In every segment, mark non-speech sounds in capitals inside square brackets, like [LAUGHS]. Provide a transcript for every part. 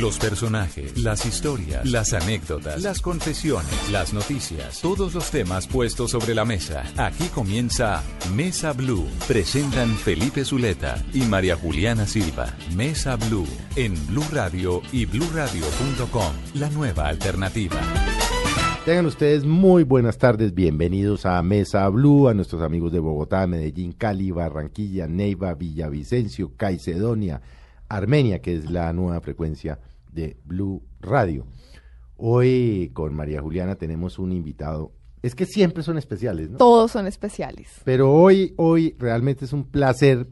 Los personajes, las historias, las anécdotas, las confesiones, las noticias, todos los temas puestos sobre la mesa. Aquí comienza Mesa Blue. Presentan Felipe Zuleta y María Juliana Silva. Mesa Blue en Blue Radio y bluradio.com. La nueva alternativa. Tengan ustedes muy buenas tardes, bienvenidos a Mesa Blue, a nuestros amigos de Bogotá, Medellín, Cali, Barranquilla, Neiva, Villavicencio, Caicedonia, Armenia, que es la nueva frecuencia de Blue Radio. Hoy con María Juliana tenemos un invitado. Es que siempre son especiales, ¿no? Todos son especiales. Pero hoy, hoy realmente es un placer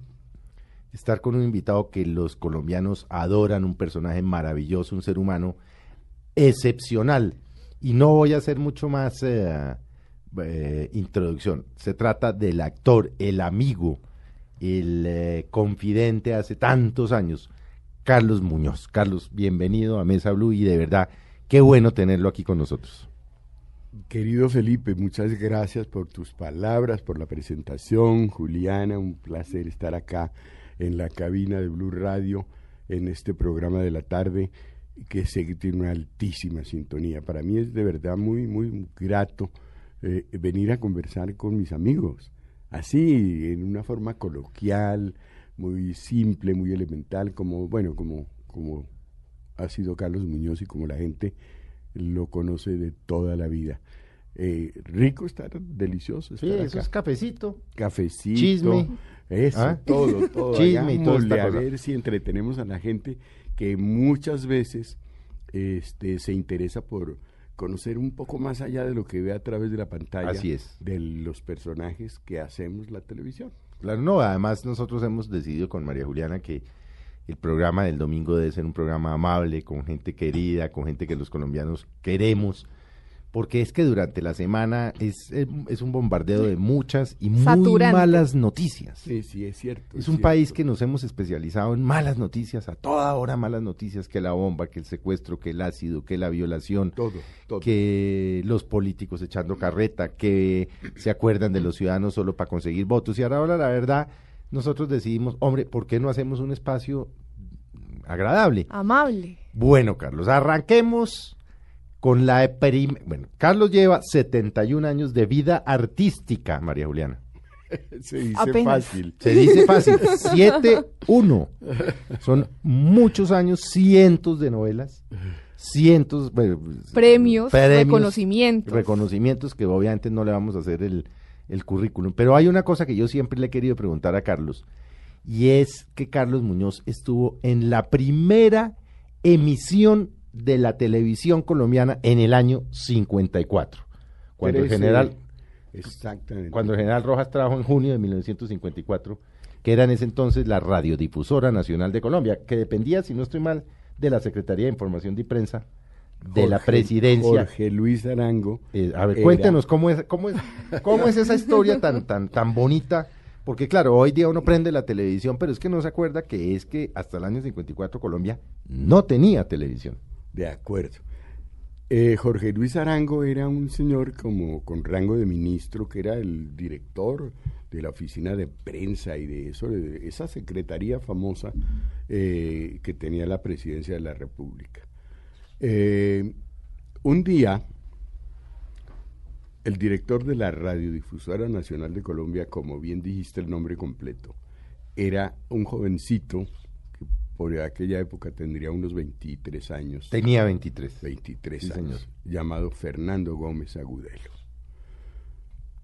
estar con un invitado que los colombianos adoran, un personaje maravilloso, un ser humano excepcional. Y no voy a hacer mucho más eh, eh, introducción. Se trata del actor, el amigo, el eh, confidente hace tantos años, Carlos Muñoz. Carlos, bienvenido a Mesa Blue y de verdad, qué bueno tenerlo aquí con nosotros. Querido Felipe, muchas gracias por tus palabras, por la presentación. Juliana, un placer estar acá en la cabina de Blue Radio en este programa de la tarde que sé que tiene una altísima sintonía. Para mí es de verdad muy, muy grato eh, venir a conversar con mis amigos, así, en una forma coloquial, muy simple, muy elemental, como, bueno, como, como ha sido Carlos Muñoz y como la gente lo conoce de toda la vida. Eh, rico estar, delicioso. Sí, eso es cafecito. Cafecito. Chisme. Eso, ¿Ah? todo, [LAUGHS] todo. Chisme y Hagámosle a cosa. ver si entretenemos a la gente que muchas veces este, se interesa por conocer un poco más allá de lo que ve a través de la pantalla Así es. de los personajes que hacemos la televisión. Claro, no, además nosotros hemos decidido con María Juliana que el programa del domingo debe ser un programa amable, con gente querida, con gente que los colombianos queremos, porque es que durante la semana es, es, es un bombardeo de muchas y muy Saturante. malas noticias. Sí, sí, es cierto. Es un país que nos hemos especializado en malas noticias, a toda hora malas noticias, que la bomba, que el secuestro, que el ácido, que la violación, Todo, todo. que los políticos echando carreta, que se acuerdan de los ciudadanos solo para conseguir votos. Y ahora, ahora, la verdad, nosotros decidimos, hombre, ¿por qué no hacemos un espacio agradable? Amable. Bueno, Carlos, arranquemos con la prim- Bueno, Carlos lleva 71 años de vida artística, María Juliana. [LAUGHS] Se dice Apenas. fácil. Se dice fácil, [LAUGHS] 7-1. Son muchos años, cientos de novelas, cientos, bueno, Premios, reconocimientos. reconocimientos que obviamente no le vamos a hacer el, el currículum. Pero hay una cosa que yo siempre le he querido preguntar a Carlos, y es que Carlos Muñoz estuvo en la primera emisión de la televisión colombiana en el año 54, cuando el general Exactamente. cuando el general Rojas trabajó en junio de 1954, que era en ese entonces la Radiodifusora Nacional de Colombia, que dependía, si no estoy mal, de la Secretaría de Información y Prensa de la presidencia. Jorge Luis Arango. Eh, a ver, cuéntenos cómo es, cómo es, cómo es esa historia tan, [LAUGHS] tan, tan bonita, porque claro, hoy día uno prende la televisión, pero es que no se acuerda que es que hasta el año 54 Colombia no tenía televisión. De acuerdo. Eh, Jorge Luis Arango era un señor como con rango de ministro, que era el director de la oficina de prensa y de eso, esa secretaría famosa eh, que tenía la presidencia de la República. Eh, un día, el director de la Radiodifusora Nacional de Colombia, como bien dijiste el nombre completo, era un jovencito por aquella época tendría unos 23 años. Tenía 23. 23 Sí, años, señor. llamado Fernando Gómez Agudelo.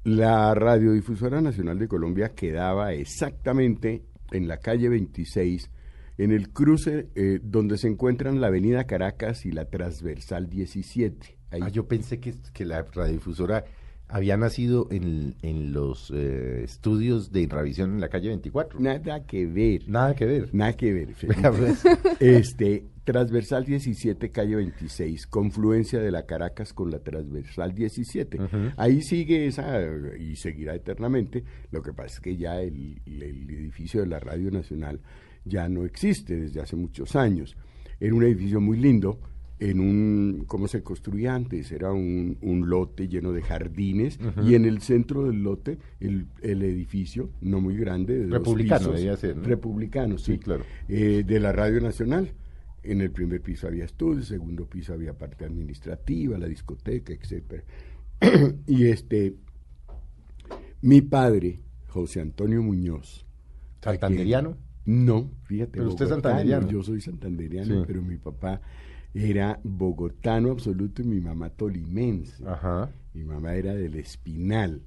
La Radiodifusora Nacional de Colombia quedaba exactamente en la calle 26, en el cruce eh, donde se encuentran la Avenida Caracas y la Transversal 17. Ahí Ah, yo pensé que, que la radiodifusora había nacido en, en los eh, estudios de Irravisión en la calle 24. Nada que ver. Nada que ver. Nada que ver. [LAUGHS] Pues. este, transversal 17, calle 26, confluencia de la Caracas con la transversal 17. Ahí sigue esa y seguirá eternamente. Lo que pasa es que ya el, el edificio de la Radio Nacional ya no existe desde hace muchos años. Era un edificio muy lindo en un, ¿cómo se construía antes? Era un, un lote lleno de jardines y en el centro del lote el, el edificio, no muy grande, de republicano debía ser, Republicano, sí, claro. Eh, de la Radio Nacional. En el primer piso había estudios, segundo piso había parte administrativa, la discoteca, etcétera. [CLEARS THROAT] y este, mi padre, José Antonio Muñoz. ¿Santanderiano? No, fíjate. Pero usted es santanderiano. Yo soy santanderiano, pero mi papá era bogotano absoluto y mi mamá tolimense. Ajá. Mi mamá era del Espinal.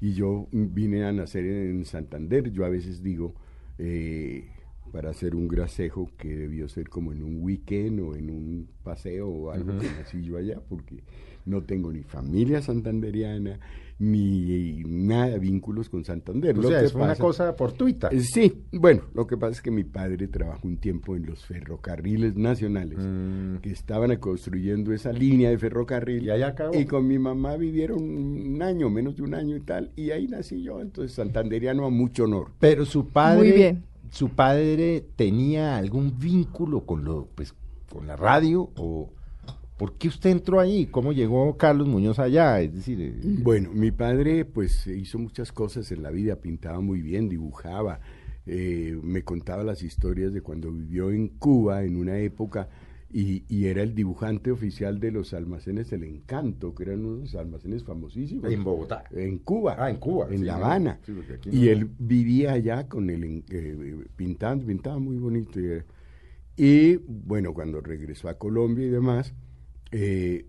Y yo vine a nacer en Santander. Yo a veces digo, eh, para hacer un grasejo que debió ser como en un weekend o en un paseo o algo que nací yo allá, porque no tengo ni familia santanderiana, ni nada, vínculos con Santander. O sea, es una cosa fortuita. Eh, sí, bueno, lo que pasa es que mi padre trabajó un tiempo en los ferrocarriles nacionales, mm. que estaban construyendo esa línea de ferrocarril. Y allá acabó. Y con mi mamá vivieron un año, menos de un año y tal, y ahí nací yo, entonces santanderiano a mucho honor. Pero su padre... Muy bien. ¿Su padre tenía algún vínculo con lo, pues, con la radio o...? ¿Por qué usted entró ahí? ¿Cómo llegó Carlos Muñoz allá? Es decir, eh, bueno, mi padre pues hizo muchas cosas en la vida, pintaba muy bien, dibujaba, eh, me contaba las historias de cuando vivió en Cuba en una época y, era el dibujante oficial de los almacenes El Encanto, que eran unos almacenes famosísimos. En Bogotá. En Cuba. Ah, en Cuba. En La Habana. y él vivía allá con el eh, pintando, pintaba muy bonito. y bueno, cuando regresó a Colombia y demás, eh,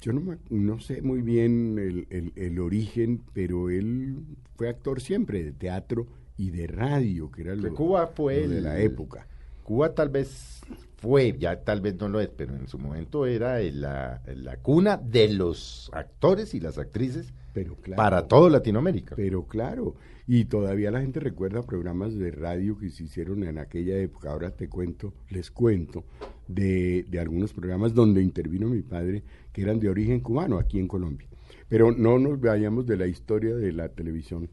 yo no, no sé muy bien el, el, origen, pero él fue actor siempre de teatro y de radio, que era lo, de Cuba fue de la época. Cuba tal vez fue, ya tal vez no lo es, pero en su momento era la, la cuna de los actores y las actrices pero claro, para todo Latinoamérica. Pero claro, y todavía la gente recuerda programas de radio que se hicieron en aquella época. Ahora te cuento, les cuento de, de algunos programas donde intervino mi padre, que eran de origen cubano aquí en Colombia. Pero no nos vayamos de la historia de la televisión.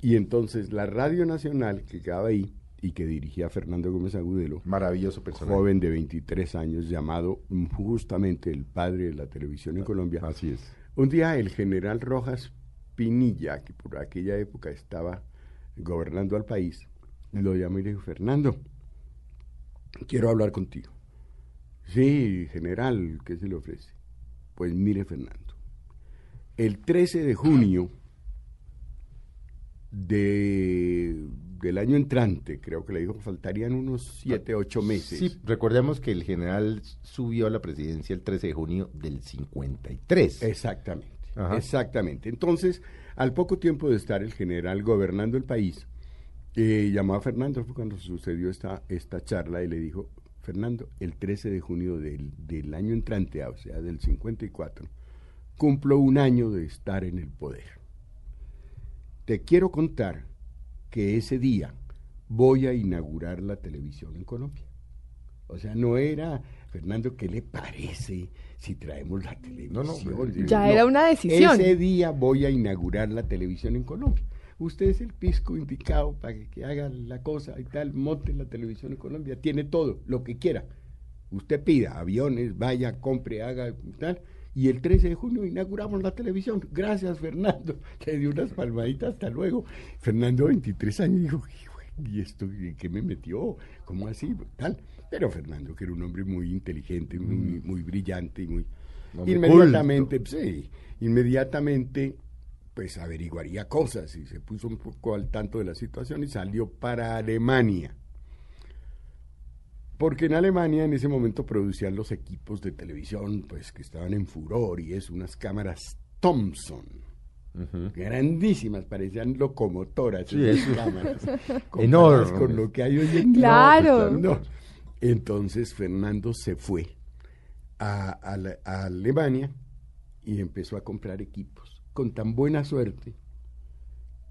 Y entonces la Radio Nacional, que quedaba ahí, y que dirigía Fernando Gómez Agudelo. Maravilloso personaje. Joven de 23 años, llamado justamente el padre de la televisión en Colombia. Así es. Un día el general Rojas Pinilla, que por aquella época estaba gobernando al país, lo llamó y le dijo, Fernando, quiero hablar contigo. Sí, general, ¿qué se le ofrece? Pues mire, Fernando, el 13 de junio de, del año entrante, creo que le dijo, faltarían unos 7, 8 meses. Sí, recordemos que el general subió a la presidencia el 13 de junio del 53. Exactamente, exactamente. Entonces, al poco tiempo de estar el general gobernando el país, eh, llamó a Fernando, fue cuando sucedió esta, esta charla y le dijo, Fernando, el 13 de junio del, del año entrante, o sea, del 54, cumplo un año de estar en el poder te quiero contar que ese día voy a inaugurar la televisión en Colombia. O sea, no era, Fernando, ¿qué le parece si traemos la televisión? No, ya era una decisión. Ese día voy a inaugurar la televisión en Colombia. Usted es el pisco indicado para que, haga la cosa y tal, monte la televisión en Colombia. Tiene todo, lo que quiera. Usted pida aviones, vaya, compre, haga y tal y el 13 de junio inauguramos la televisión. Gracias, Fernando. [LAUGHS] Le dio unas palmaditas, hasta luego. Fernando, 23 años, dijo, ¿y esto qué me metió? ¿Cómo así? Tal. Pero Fernando, que era un hombre muy inteligente, muy, mm. muy brillante y muy... inmediatamente, sí, inmediatamente pues averiguaría cosas y se puso un poco al tanto de la situación y salió para Alemania porque en Alemania en ese momento producían los equipos de televisión, pues que estaban en furor y es unas cámaras Thomson. Grandísimas, parecían locomotoras sí, esas cámaras. [LAUGHS] Enormes. Con lo que hay hoy en día. Claro. Pues, Entonces Fernando se fue a, Alemania y empezó a comprar equipos con tan buena suerte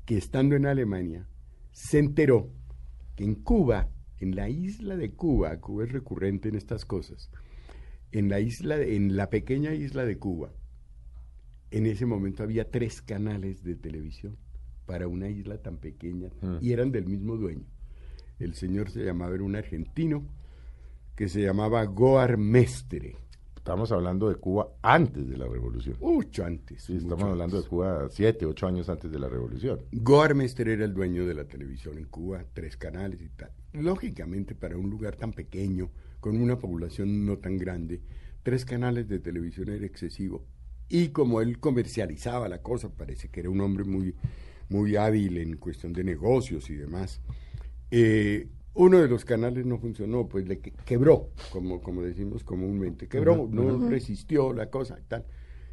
que estando en Alemania se enteró que en Cuba, en la isla de Cuba, Cuba es recurrente en estas cosas, en la isla, en la pequeña isla de Cuba, en ese momento había tres canales de televisión para una isla tan pequeña Mm. y eran del mismo dueño. El señor se llamaba, era un argentino que se llamaba Goar Mestre. Estamos hablando de Cuba antes de la revolución. Mucho antes. Sí, mucho estamos hablando de. Cuba siete, ocho años antes de la revolución. Goar Mestre era el dueño de la televisión en Cuba, tres canales y tal. Lógicamente, para un lugar tan pequeño, con una población no tan grande, tres canales de televisión era excesivo. Y como él comercializaba la cosa, parece que era un hombre muy, muy hábil en cuestión de negocios y demás. eh, uno de los canales no funcionó, pues le que- quebró, como, como decimos comúnmente, quebró, no resistió la cosa y tal.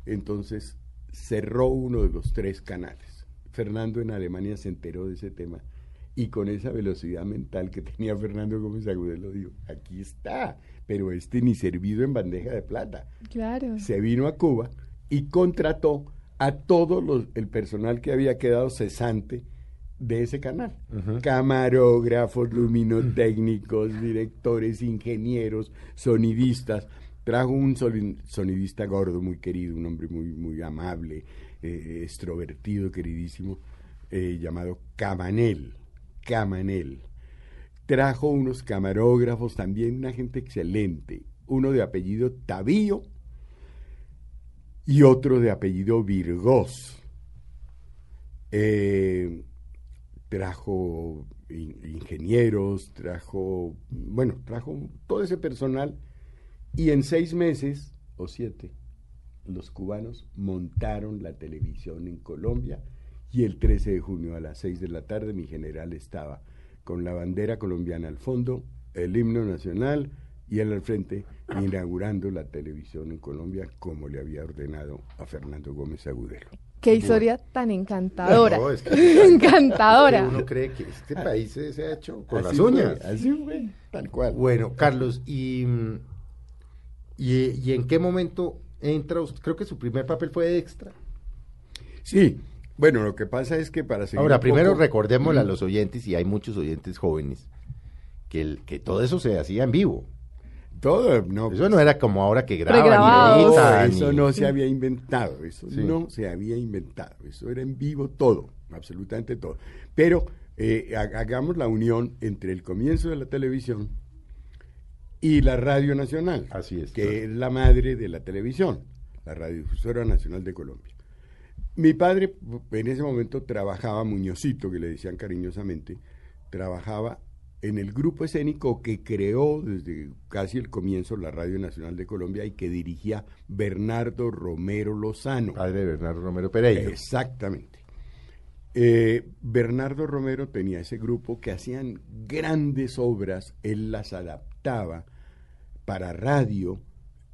Entonces cerró uno de los tres canales. Fernando en Alemania se enteró de ese tema y con esa velocidad mental que tenía Fernando Gómez Agudelo dijo, aquí está, pero este ni servido en bandeja de plata. Claro. Se vino a Cuba y contrató a todo los, el personal que había quedado cesante de ese canal. Camarógrafos, luminotécnicos, directores, ingenieros, sonidistas. Trajo un sonidista gordo, muy querido, un hombre muy, muy amable, eh, extrovertido, queridísimo, eh, llamado Camanel. Camanel. Trajo unos camarógrafos, también una gente excelente, uno de apellido Tavío y otro de apellido Virgós. Eh, trajo in- ingenieros, trajo, bueno, trajo todo ese personal y en seis meses o siete los cubanos montaron la televisión en Colombia y el 13 de junio a las 6 de la tarde mi general estaba con la bandera colombiana al fondo, el himno nacional y él al frente inaugurando la televisión en Colombia como le había ordenado a Fernando Gómez Agudelo. Qué historia tan encantadora. [LAUGHS] No, es que- [LAUGHS] encantadora. Uno cree que este país se, se ha hecho con las uñas. fue, así fue, tal cual. Bueno, Carlos, y, y, y en qué momento entra usted? Creo que su primer papel fue de extra. Sí, bueno, lo que pasa es que para seguir Ahora, primero poco- recordémosle a los oyentes, y hay muchos oyentes jóvenes, que, el- que todo eso se hacía en vivo. Todo, no. Eso no era como ahora que graban y editan eso y- no se había inventado, eso Sí. no se había inventado, eso era en vivo todo, absolutamente todo. Pero eh, ha- hagamos la unión entre el comienzo de la televisión y la Radio Nacional, Así es, que claro. es la madre de la televisión, la Radiodifusora Nacional de Colombia. Mi padre en ese momento trabajaba, Muñozito, que le decían cariñosamente, trabajaba en el grupo escénico que creó desde casi el comienzo la Radio Nacional de Colombia y que dirigía Bernardo Romero Lozano. Padre de Bernardo Romero Pereira. Exactamente. Eh, Bernardo Romero tenía ese grupo que hacían grandes obras, él las adaptaba para radio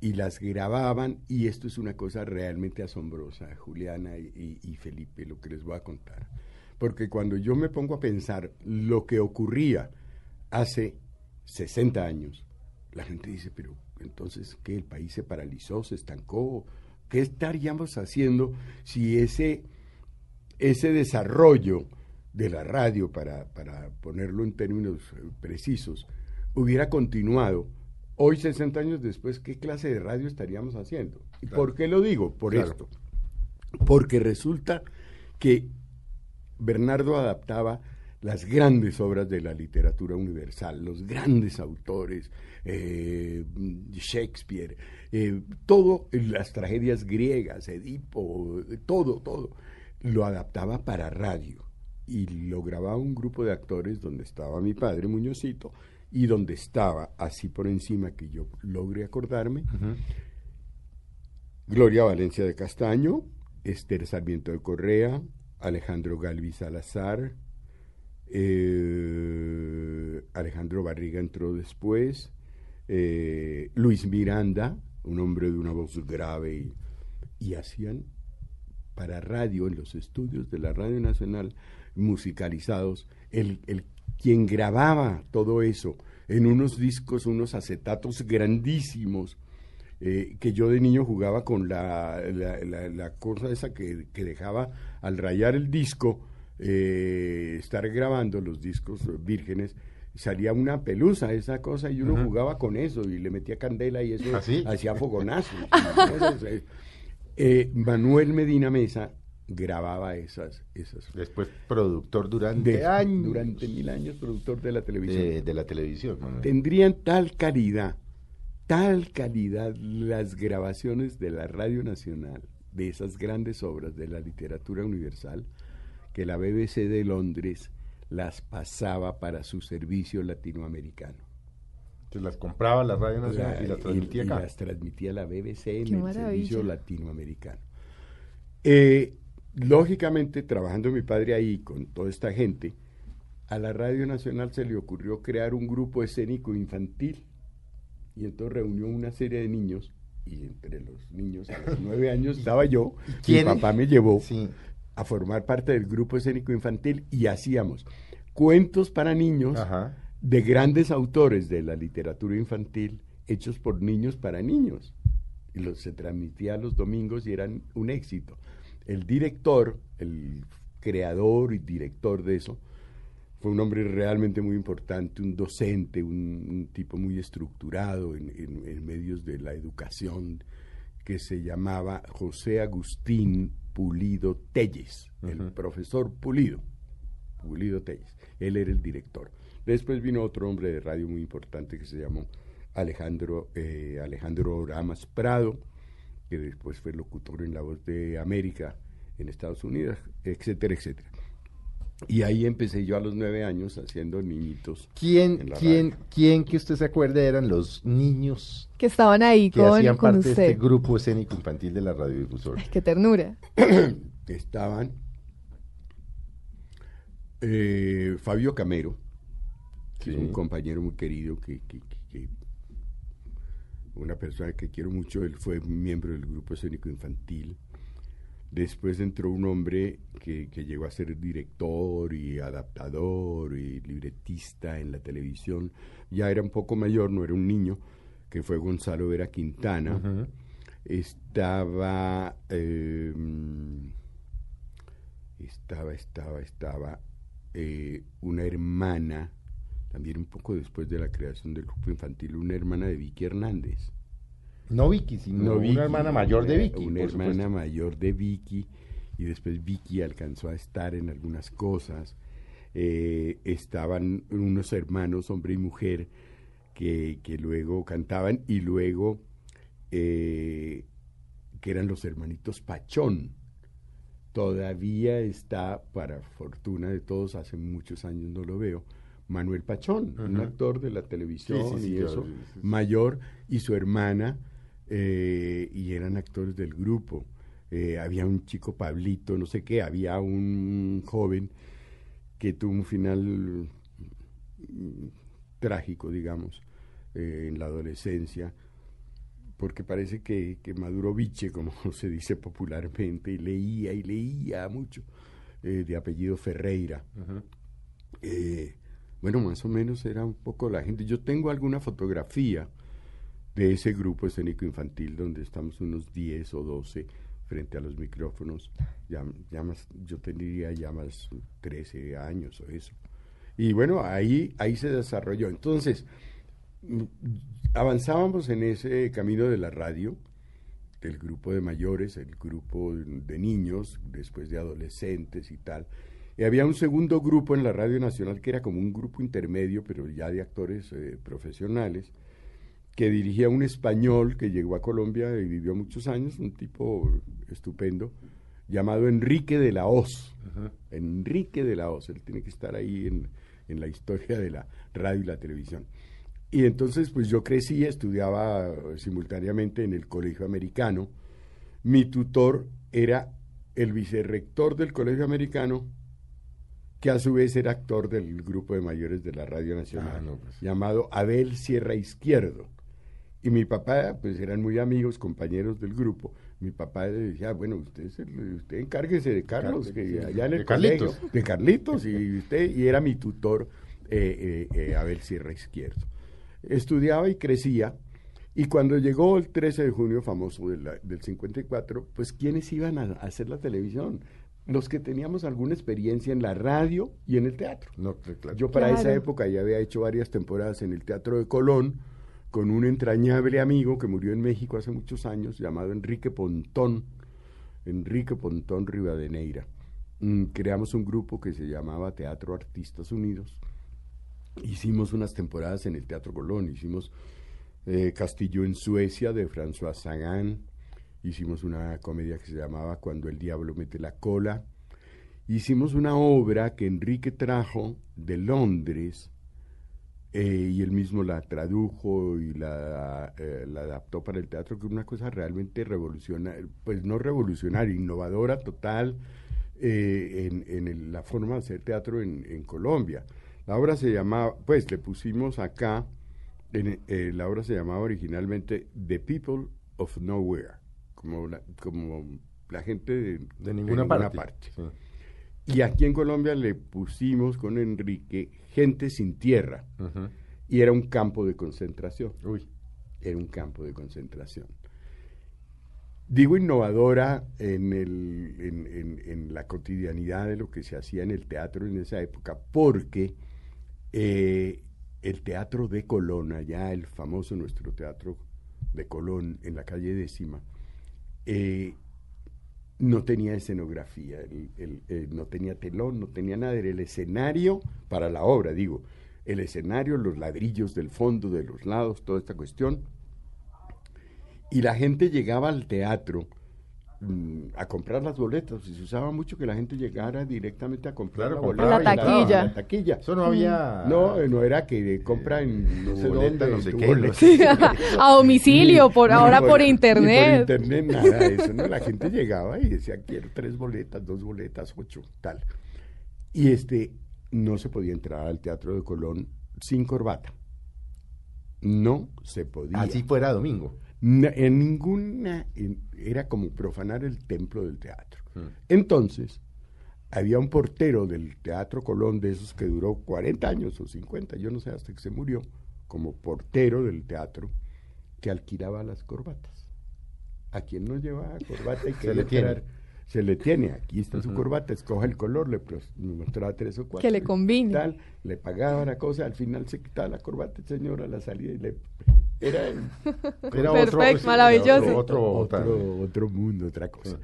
y las grababan y esto es una cosa realmente asombrosa, Juliana y, y- y Felipe, lo que les voy a contar. Porque cuando yo me pongo a pensar lo que ocurría hace 60 años, la gente dice, pero entonces, ¿qué? ¿El país se paralizó, se estancó? ¿Qué estaríamos haciendo si ese, ese desarrollo de la radio, para, para ponerlo en términos eh, precisos, hubiera continuado? Hoy, 60 años después, ¿qué clase de radio estaríamos haciendo? ¿Y Claro. por qué lo digo? Por Claro. esto. Porque resulta que Bernardo adaptaba las grandes obras de la literatura universal, los grandes autores, eh, Shakespeare, eh, todo, las tragedias griegas, Edipo, todo, todo, lo adaptaba para radio. Y lo grababa un grupo de actores donde estaba mi padre Muñozito y donde estaba, así por encima que yo logre acordarme, Gloria Valencia de Castaño, Esther Sarmiento de Correa, Alejandro Galvi Salazar, eh, Alejandro Barriga entró después, eh, Luis Miranda, un hombre de una voz grave, y, hacían para radio en los estudios de la Radio Nacional musicalizados, el, el quien grababa todo eso en unos discos, unos acetatos grandísimos, eh, que yo de niño jugaba con la, la, la- la cosa esa que, que dejaba al rayar el disco, eh, estar grabando los discos vírgenes, salía una pelusa, esa cosa, y uno jugaba con eso y le metía candela y eso ¿Ah, sí? hacía fogonazos. [LAUGHS] eh. Eh, Manuel Medina Mesa grababa esas, esas Después productor durante de- años durante mil años productor de la televisión. de, de la televisión. Manuel. Tendrían tal calidad, tal calidad las grabaciones de la Radio Nacional, de esas grandes obras de la literatura universal, que la BBC de Londres las pasaba para su servicio latinoamericano. Entonces las compraba la Radio Nacional La- y las transmitía y acá. las transmitía la BBC en Qué el maravilla. servicio latinoamericano. Eh, lógicamente, trabajando mi padre ahí con toda esta gente, a la Radio Nacional se le ocurrió crear un grupo escénico infantil y entonces reunió una serie de niños y entre los niños a los nueve años estaba yo, mi papá me llevó Sí. A formar parte del grupo escénico infantil y hacíamos cuentos para niños Ajá. de grandes autores de la literatura infantil hechos por niños para niños. Y los, se transmitía los domingos y eran un éxito. El director, el creador y director de eso, fue un hombre realmente muy importante, un docente, un, un tipo muy estructurado en, en- en medios de la educación, que se llamaba José Agustín Pulido Telles, el profesor Pulido. Pulido Telles. Él era el director. Después vino otro hombre de radio muy importante que se llamó Alejandro, eh, Alejandro Oramas Prado, que después fue locutor en La Voz de América en Estados Unidos, etcétera, etcétera. Y ahí empecé yo a los nueve años haciendo niñitos. ¿Quién, quién, radio. quién que usted se acuerde eran los niños Que estaban ahí que con, hacían con parte de usted. este grupo escénico infantil de la radiodifusora? Ay, qué ternura. [CLEARS THROAT] estaban eh, Fabio Camero, que es un compañero muy querido, que, que- que- que- una persona que quiero mucho, él fue miembro del grupo escénico infantil. Después entró un hombre que, que llegó a ser director y adaptador y libretista en la televisión. Ya era un poco mayor, no era un niño, que fue Gonzalo Vera Quintana. Estaba, eh, estaba, estaba, estaba eh, una hermana, también un poco después de la creación del grupo infantil, una hermana de Vicky Hernández. No Vicky, sino No, una Vicky, hermana mayor de Vicky. Una hermana supuesto. mayor de Vicky y después Vicky alcanzó a estar en algunas cosas. Eh, estaban unos hermanos, hombre y mujer, que, que luego cantaban y luego eh, que eran los hermanitos Pachón. Todavía está, para fortuna de todos, hace muchos años no lo veo, Manuel Pachón, un actor de la televisión Sí, sí, sí, y eso, mayor, y su hermana, eh, y eran actores del grupo. Eh, había un chico Pablito, no sé qué, había un joven que tuvo un final mm, trágico, digamos, eh, en la adolescencia, porque parece que, que maduró biche, como [LAUGHS] se dice popularmente, y leía y leía mucho, eh, de apellido Ferreira. Bueno, más o menos era un poco la gente. Yo tengo alguna fotografía de ese grupo escénico infantil donde estamos unos 10 o 12 frente a los micrófonos. Ya, ya más, yo tendría ya más 13 años o eso. Y bueno, ahí, ahí se desarrolló. Entonces, avanzábamos en ese camino de la radio, del grupo de mayores, el grupo de niños, después de adolescentes y tal. Y había un segundo grupo en la Radio Nacional que era como un grupo intermedio, pero ya de actores eh, profesionales, que dirigía un español que llegó a Colombia y vivió muchos años, un tipo estupendo, llamado Enrique de la Hoz. Enrique de la Hoz, él tiene que estar ahí en, en la historia de la radio y la televisión. Y entonces, pues yo crecí, estudiaba simultáneamente en el colegio americano. Mi tutor era el vicerrector del colegio americano, que a su vez era actor del grupo de mayores de la Radio Nacional, Ah, no, pues. llamado Abel Sierra Izquierdo. Y mi papá, pues eran muy amigos, compañeros del grupo. Mi papá le decía, bueno, usted, usted encárguese de Carlos, Car- que sí, allá en el de Carlitos. colegio, de Carlitos, y usted, y era mi tutor, eh, eh, eh, Abel Sierra Izquierdo. Estudiaba y crecía, Y cuando llegó el 13 de junio famoso de la- del 54, pues ¿quiénes iban a, a hacer la televisión? Los que teníamos alguna experiencia en la radio y en el teatro. No, claro. Yo para esa Claro. época ya había hecho varias temporadas en el Teatro de Colón con un entrañable amigo que murió en México hace muchos años llamado Enrique Pontón, Enrique Pontón Rivadeneira. Mm, creamos un grupo que se llamaba Teatro Artistas Unidos. Hicimos unas temporadas en el Teatro Colón, hicimos eh, Castillo en Suecia de François Sagan, hicimos una comedia que se llamaba Cuando el Diablo mete la cola, hicimos una obra que Enrique trajo de Londres eh, y él mismo la tradujo y la, eh, la adaptó para el teatro, que es una cosa realmente revolucionaria, pues no revolucionaria, innovadora total eh, en, en el- la forma de hacer teatro en, en Colombia. La obra se llamaba, pues le pusimos acá, en, eh, la obra se llamaba originalmente The People of Nowhere, como la, como la gente de, De ninguna, parte. Sí. Y aquí en Colombia le pusimos con Enrique gente sin tierra. Y era un campo de concentración. Uy. Era un campo de concentración. Digo innovadora en, el, en, en- en la cotidianidad de lo que se hacía en el teatro en esa época, porque eh, el teatro de Colón, allá el famoso nuestro teatro de Colón en la calle décima, eh, no tenía escenografía, eh, no tenía telón, no tenía nada, era el escenario para la obra, digo, el escenario, los ladrillos del fondo, de los lados, toda esta cuestión. Y la gente llegaba al teatro a comprar las boletas, y se usaba mucho que la gente llegara directamente a comprar Claro, la la taquilla. la taquilla. Eso no había. No, eh, no era que compra en no sé boleta, dónde, no sé qué, sé [LAUGHS] A domicilio, por Ni ahora ni por ni internet. por internet, nada de [LAUGHS] eso, ¿no? La gente llegaba y decía, quiero tres boletas, dos boletas, ocho, tal. Y este, no se podía entrar al Teatro de Colón sin corbata. No se podía. Así fuera domingo. En ninguna, en- era como profanar el templo del teatro. Mm. Entonces, había un portero del Teatro Colón, de esos que duró 40 años o 50, yo no sé, hasta que se murió, como portero del teatro, que alquilaba las corbatas. A quien no llevaba corbata y [LAUGHS] Se quería le tiene. entrar, se le tiene, aquí está su corbata, escoge el color, le mostraba tres o cuatro. Que le y combine. Tal, le pagaba la cosa, al final se quitaba la corbata, el señor a la salida y le... Era el- [LAUGHS] Era Perfecto, sí, maravilloso. Otro, otro, otro, otro mundo, otra cosa. Sí.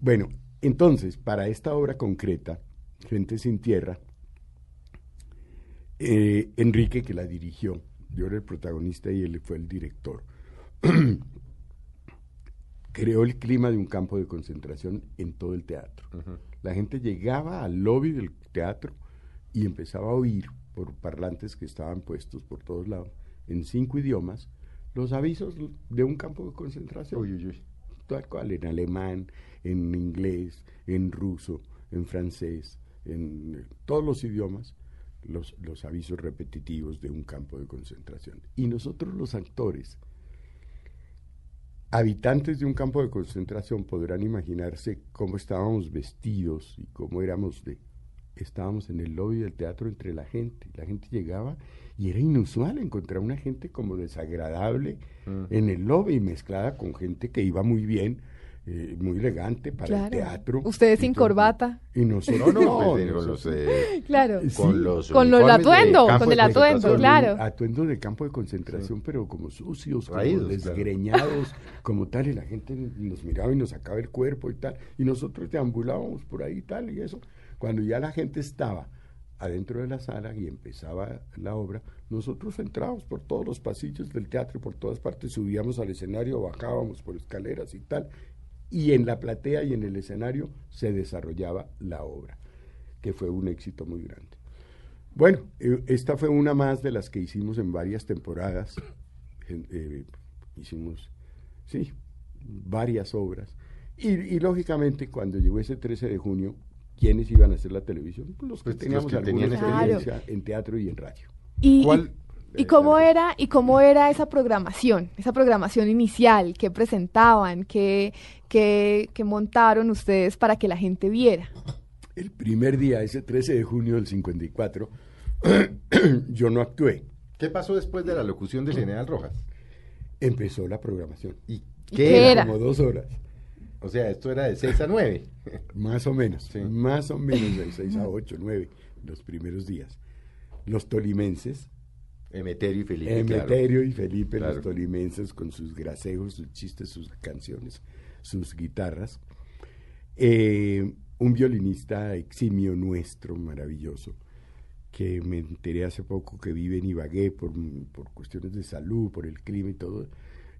Bueno, entonces, para esta obra concreta, Gente sin Tierra, eh, Enrique, que la dirigió, yo era el protagonista y él fue el director, [CLEARS THROAT] creó el clima de un campo de concentración en todo el teatro. La gente llegaba al lobby del teatro y empezaba a oír por parlantes que estaban puestos por todos lados, en cinco idiomas, los avisos de un campo de concentración. Uy, uy, uy. Tal cual, en alemán, en inglés, en ruso, en francés, en eh, todos los idiomas, los, los avisos repetitivos de un campo de concentración. Y nosotros los actores, habitantes de un campo de concentración, podrán imaginarse cómo estábamos vestidos y cómo éramos de... Estábamos en el lobby del teatro entre la gente. La gente llegaba y era inusual encontrar una gente como desagradable Mm. en el lobby mezclada con gente que iba muy bien, eh, muy elegante para el teatro. Ustedes sin todo. corbata. Y nosotros No, no, pues, los, eh, Claro. Sí. con los Con lo- el uniformes de atuendo, con el atuendo, claro. Atuendos de campo de concentración, pero como sucios, como Raídos, claro. desgreñados, como tal, y la gente nos miraba y nos sacaba el cuerpo y tal, y nosotros deambulábamos por ahí y tal, y eso. Cuando ya la gente estaba adentro de la sala y empezaba la obra, nosotros entrábamos por todos los pasillos del teatro, por todas partes, subíamos al escenario, bajábamos por escaleras y tal, y en la platea y en el escenario se desarrollaba la obra, que fue un éxito muy grande. Bueno, eh, esta fue una más de las que hicimos en varias temporadas. Eh, hicimos, sí, varias obras. Y, y, lógicamente, cuando llegó ese 13 de junio, ¿quiénes iban a hacer la televisión? Pues los que Pues los teníamos que alguna tenían experiencia en teatro y en radio. Y, ¿Cuál? ¿Y cómo era y cómo era esa programación, esa programación inicial que presentaban, que, que, que montaron ustedes para que la gente viera? El primer día, ese 13 de junio del 54, [CLEARS THROAT] yo no actué. ¿Qué pasó después de la locución del general Rojas? empezó la programación. ¿Y ¿Y qué qué era? era? Como dos horas. O sea, esto era de 6 a 9. [LAUGHS] Más o menos, Sí. más o menos de 6 a [LAUGHS] 8, 9, los primeros días. Los tolimenses, Emeterio y Felipe, claro. Emeterio y Felipe, Claro. los tolimenses, con sus grasejos, sus chistes, sus canciones, sus guitarras. Eh, un violinista eximio nuestro, maravilloso, que me enteré hace poco que vive en Ibagué por, por cuestiones de salud, por el clima y todo.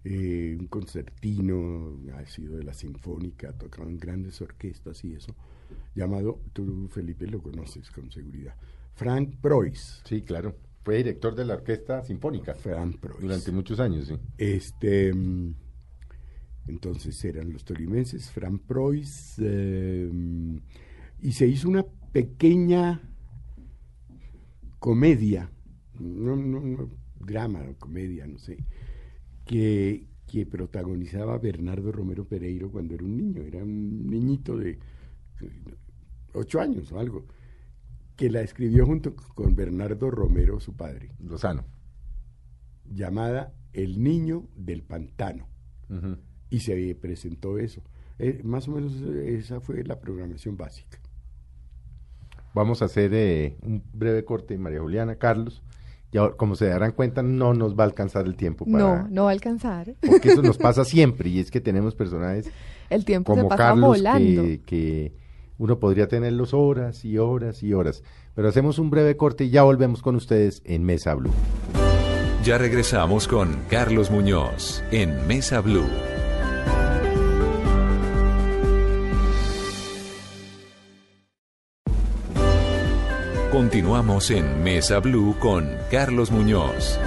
Eh, un concertino, ha sido de la Sinfónica, ha tocado en grandes orquestas y eso, llamado, tú Felipe lo conoces con seguridad, Frank Preuss. Sí, claro. Fue director de la Orquesta Sinfónica Frank Preuss. durante muchos años, sí. Este, mm, entonces eran los tolimenses, Fran Preuss, eh, y se hizo una pequeña comedia, no, no, no, drama, comedia, no sé, que, que protagonizaba Bernardo Romero Pereiro cuando era un niño, era un niñito de ocho años o algo, que la escribió junto con Bernardo Romero, su padre Lozano. llamada El Niño del Pantano. Y se presentó eso. Eh, más o menos esa fue la programación básica. Vamos a hacer eh, un breve corte, María Juliana, Carlos. Ya, como se darán cuenta, no nos va a alcanzar el tiempo para... No, no va a alcanzar. Porque eso nos pasa [LAUGHS] siempre y es que tenemos personajes El tiempo se como pasa Carlos volando. que, que uno podría tenerlos horas y horas y horas. Pero hacemos un breve corte y ya volvemos con ustedes en Mesa Blue. Ya regresamos con Carlos Muñoz en Mesa Blue. Continuamos en Mesa Blue con Carlos Muñoz.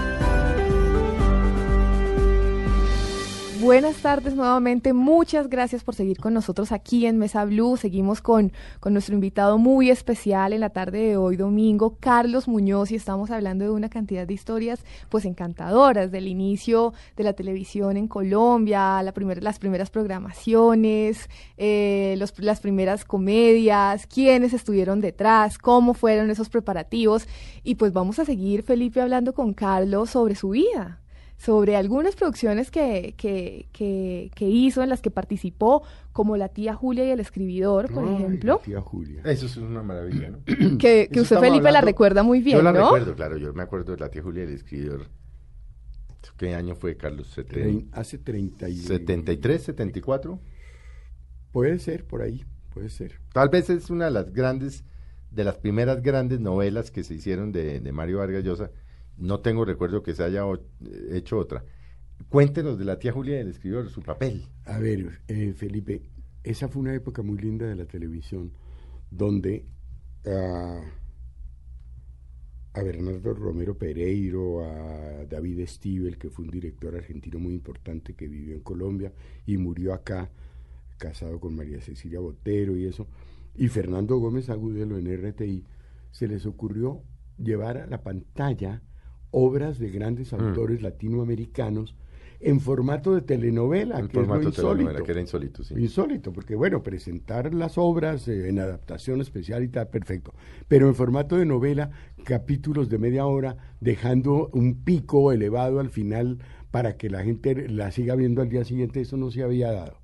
Buenas tardes nuevamente, muchas gracias por seguir con nosotros aquí en Mesa Blue. Seguimos con, con nuestro invitado muy especial en la tarde de hoy domingo, Carlos Muñoz, y estamos hablando de una cantidad de historias pues encantadoras, del inicio de la televisión en Colombia, la primer- las primeras programaciones, eh, los- las primeras comedias, quiénes estuvieron detrás, cómo fueron esos preparativos, y pues vamos a seguir, Felipe, hablando con Carlos sobre su vida sobre algunas producciones que, que, que, que hizo, en las que participó, como La tía Julia y el escribidor, por Ay, ejemplo, Tía Julia. Eso es una maravilla, ¿no? que, que usted, Felipe, la hablando- recuerda muy bien, Yo la ¿no? recuerdo, claro, yo me acuerdo de la tía Julia, el escritor. ¿Qué año fue, Carlos? Hace 30 y... 73, 74. Puede ser, por ahí, puede ser. Tal vez es una de las grandes, de las primeras grandes novelas que se hicieron de, de Mario Vargas Llosa. No tengo recuerdo que se haya hecho otra. Cuéntenos de la tía Julia del escritor, su papel. A ver, eh, Felipe, esa fue una época muy linda de la televisión, donde ah, a Bernardo Romero Pereiro, a David Stivel, que fue un director argentino muy importante que vivió en Colombia y murió acá, casado con María Cecilia Botero y eso, y Fernando Gómez Agudelo en RTI, se les ocurrió llevar a la pantalla obras de grandes autores latinoamericanos en formato de telenovela, En que es lo formato insólito. que era insólito, sí. Insólito, porque bueno, presentar las obras eh, en adaptación especial y tal, perfecto. Pero en formato de novela, capítulos de media hora, dejando un pico elevado al final para que la gente la siga viendo al día siguiente, eso no se había dado.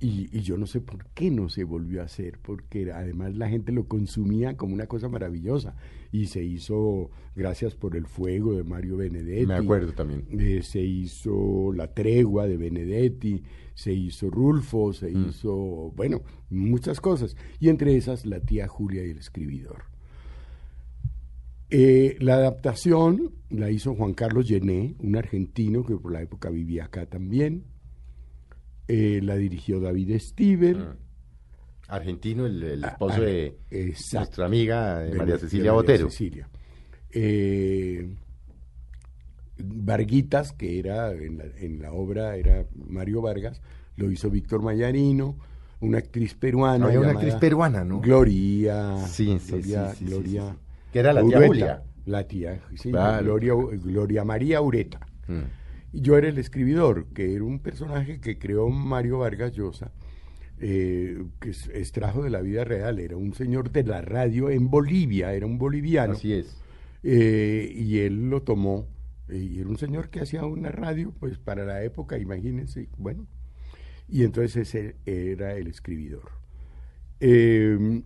Y, y yo no sé por qué no se volvió a hacer, porque además la gente lo consumía como una cosa maravillosa. Y se hizo Gracias por el Fuego de Mario Benedetti. Me acuerdo también. Eh, se hizo La Tregua de Benedetti, se hizo Rulfo, se Mm. hizo, bueno, muchas cosas. Y entre esas, La tía Julia y el escribidor. Eh, la adaptación la hizo Juan Carlos Llené, un argentino que por la época vivía acá también. Eh, la dirigió David Stivel. Mm. Argentino, el, el Ah, esposo ah, de exacto. nuestra amiga eh, de María Cecilia de María Botero. Cecilia. Eh, Varguitas, que era en la, en la obra, era Mario Vargas, lo hizo Víctor Mayarino, una actriz peruana. Había una actriz peruana, ¿no? Gloria. Sí, sí, Gloria, sí, Gloria. Que era la tía Julia. La tía, sí, Gloria María Ureta. Mm. Y yo era el escribidor, que era un personaje que creó Mario Vargas Llosa, eh, que es- extrajo de la vida real. Era un señor de la radio en Bolivia, era un boliviano. Así es. Eh, y él lo tomó Y era un señor que hacía una radio, pues para la época, imagínense, bueno. Y entonces ese era el escribidor. Eh,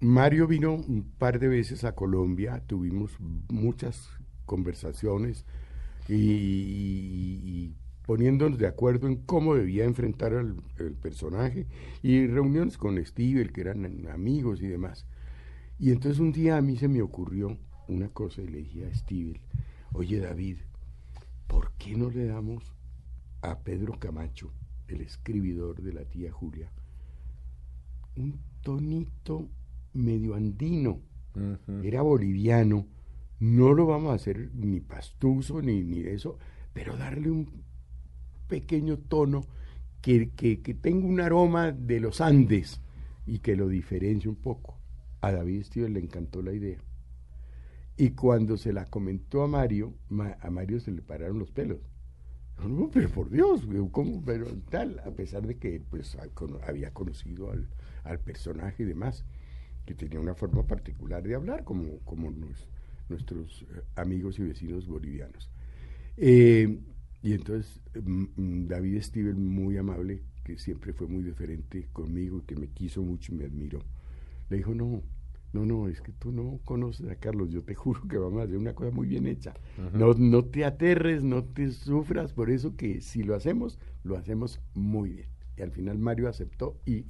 Mario vino un par de veces a Colombia, tuvimos muchas conversaciones y, poniéndonos de acuerdo en cómo debía enfrentar al el personaje y reuniones con Steve, que eran amigos y demás. Y entonces un día a mí se me ocurrió una cosa y le dije a Steve, oye David, ¿por qué no le damos a Pedro Camacho, el escribidor de la tía Julia, un tonito medio andino, era boliviano, no lo vamos a hacer ni pastuso ni, ni eso, pero darle un pequeño tono que, que, que, tenga un aroma de los Andes y que lo diferencie un poco. A David Steven le encantó la idea. Y cuando se la comentó a Mario, a Mario se le pararon los pelos. Pero por Dios, ¿cómo? Pero tal, a pesar de que pues había conocido al, al personaje y demás que tenía una forma particular de hablar, como, como nuestros eh, amigos y vecinos bolivianos. Eh, y entonces mm, mm, David Steven, muy amable, que siempre fue muy diferente conmigo y que me quiso mucho y me admiró, le dijo, no, no, no, es que tú no conoces a Carlos, yo te [LAUGHS] juro que vamos a hacer una cosa muy bien hecha. no, no te aterres, no te sufras, por eso que si lo hacemos, lo hacemos muy bien. Y al final Mario aceptó y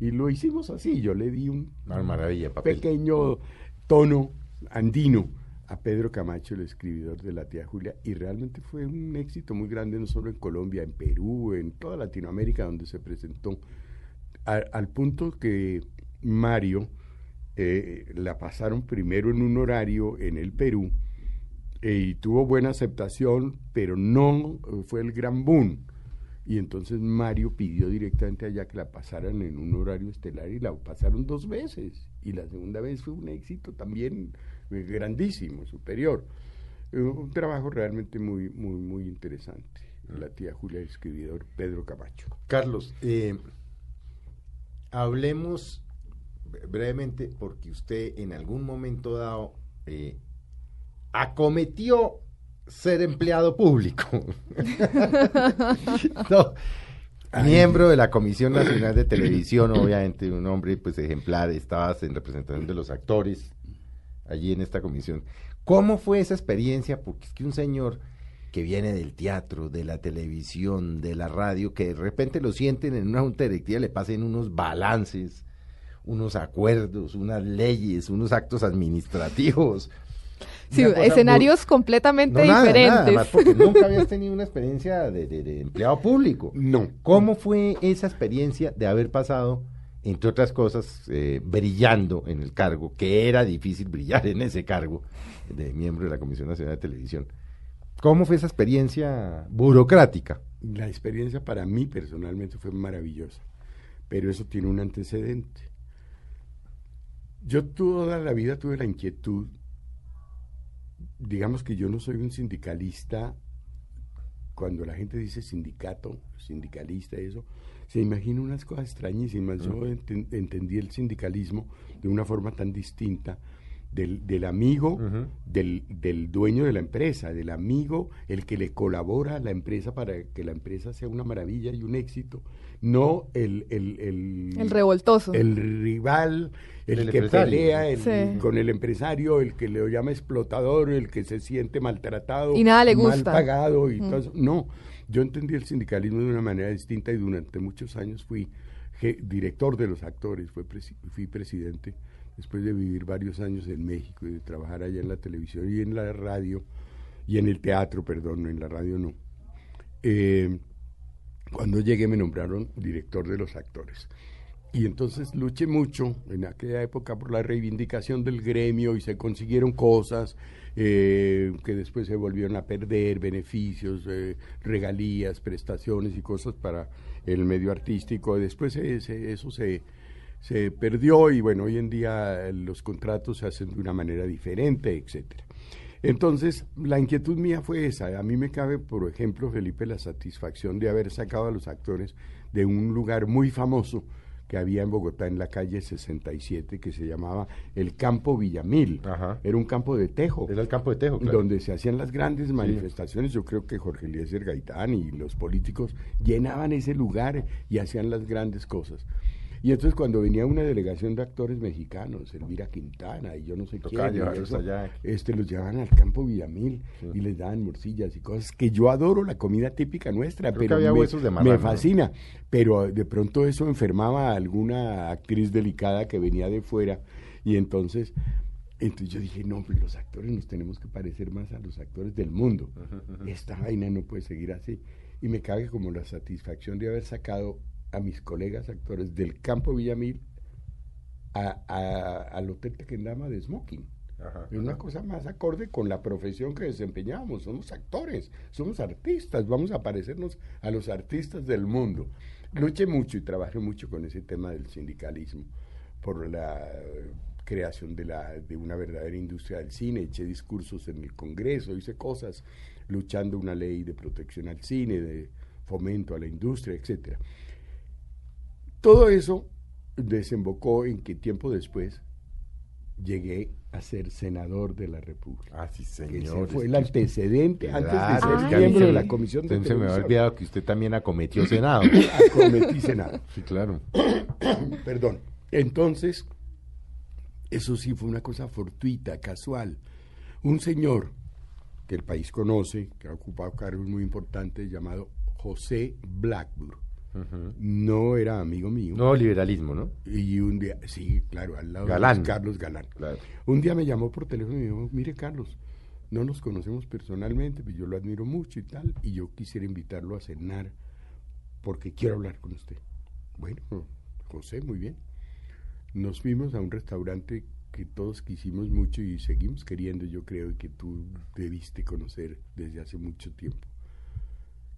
y lo hicimos así, yo le di un maravilla, pequeño tono andino a Pedro Camacho, el escribidor de la tía Julia, y realmente fue un éxito muy grande, no solo en Colombia, en Perú, en toda Latinoamérica donde se presentó, al punto que Mario eh, la pasaron primero en un horario en el Perú, eh, y tuvo buena aceptación, pero no fue el gran boom y entonces Mario pidió directamente allá que la pasaran en un horario estelar y la pasaron dos veces. Y la segunda vez fue un éxito también eh, grandísimo, superior. Eh, un trabajo realmente muy, muy, muy interesante. La tía Julia, el escribidor Pedro Camacho. Carlos, eh, hablemos brevemente porque usted en algún momento dado acometió ser empleado público. [LAUGHS] Miembro de la Comisión Nacional de Televisión, obviamente un hombre pues ejemplar, estabas en representación de los actores allí en esta comisión. ¿Cómo fue esa experiencia? Porque es que un señor que viene del teatro, de la televisión, de la radio, que de repente lo sienten en una junta directiva, le pasen unos balances, unos acuerdos, unas leyes, unos actos administrativos, Sí, escenarios completamente diferentes. porque nunca [LAUGHS] habías tenido una experiencia de, empleado público. No. ¿Cómo fue esa experiencia de haber pasado, entre otras cosas, eh, brillando en el cargo, que era difícil brillar en ese cargo de miembro de la Comisión Nacional de Televisión? ¿Cómo fue esa experiencia burocrática? La experiencia para mí personalmente fue maravillosa, pero eso tiene un antecedente. Yo toda la vida tuve la inquietud digamos que yo no soy un sindicalista. Cuando la gente dice sindicato, sindicalista, eso, se imagina unas cosas extrañísimas. Yo entendí el sindicalismo de una forma tan distinta del, del amigo, del, del, dueño de la empresa, del amigo, el que le colabora a la empresa para que la empresa sea una maravilla y un éxito, no el... El, el, el revoltoso. El rival, el, que pelea con el empresario, el que le llama explotador, el que se siente maltratado, y nada le gusta. mal pagado y todo No, yo entendí el sindicalismo de una manera distinta y durante muchos años fui director de los actores, fui, fui presidente después de vivir varios años en México y de trabajar allá en la televisión y en la radio, y en el teatro, perdón, en la radio no. Eh, cuando llegué me nombraron director de los actores. Y entonces luché mucho en aquella época por la reivindicación del gremio y se consiguieron cosas eh, que después se volvieron a perder, beneficios, eh, regalías, prestaciones y cosas para el medio artístico. Después eso se, se perdió y bueno, hoy en día los contratos se hacen de una manera diferente, etcétera. Entonces, la inquietud mía fue esa. A mí me cabe, por ejemplo, Felipe, la satisfacción de haber sacado a los actores de un lugar muy famoso que había en Bogotá en la calle 67 que se llamaba el Campo Villamil. Ajá. Era un campo de tejo. Era el campo de Tejo, claro. Donde se hacían las grandes manifestaciones. Yo creo que Jorge Eliezer Gaitán y los políticos llenaban ese lugar y hacían las grandes cosas. Y entonces cuando venía una delegación de actores mexicanos, Elvira Quintana y yo no sé quién, eso, este, los llevaban al campo Villamil y les daban morcillas y cosas que yo adoro la comida típica nuestra, Creo que pero había me, huesos de me fascina. Pero de pronto eso enfermaba a alguna actriz delicada que venía de fuera y entonces entonces yo dije, no, pues los actores nos tenemos que parecer más a los actores del mundo. Esta vaina no puede seguir así. Y me cabe como la satisfacción de haber sacado a mis colegas actores del campo Villamil a- a- al Hotel Tequendama de Smoking. Ajá, Es una ajá. cosa más acorde con la profesión que desempeñamos. Somos actores, somos artistas, vamos a parecernos a los artistas del mundo. Luché mucho y trabajé mucho con ese tema del sindicalismo por la creación de, la, de una verdadera industria del cine. Eché discursos en el Congreso, hice cosas luchando una ley de protección al cine, de fomento a la industria, etcétera. Todo eso desembocó en que tiempo después llegué a ser senador de la República. Ah, sí, señor. fue el antecedente antes de ser miembro de la Comisión de se me había olvidado que usted también acometió Senado. [COUGHS] Acometí Senado. sí, claro. [COUGHS] Perdón. Entonces, eso sí fue una cosa fortuita, casual. Un señor que el país conoce, que ha ocupado cargos muy importantes, llamado José Blackburn. No era amigo mío. No liberalismo, ¿no? Y un día, sí, claro, al lado Galán. de Carlos Galán. Claro. Un día me llamó por teléfono y me dijo, mire Carlos, no nos conocemos personalmente, pero yo lo admiro mucho y tal, y yo quisiera invitarlo a cenar porque quiero hablar con usted. Bueno, José, muy bien. Nos fuimos a un restaurante que todos quisimos mucho y seguimos queriendo, yo creo, y que tú debiste conocer desde hace mucho tiempo.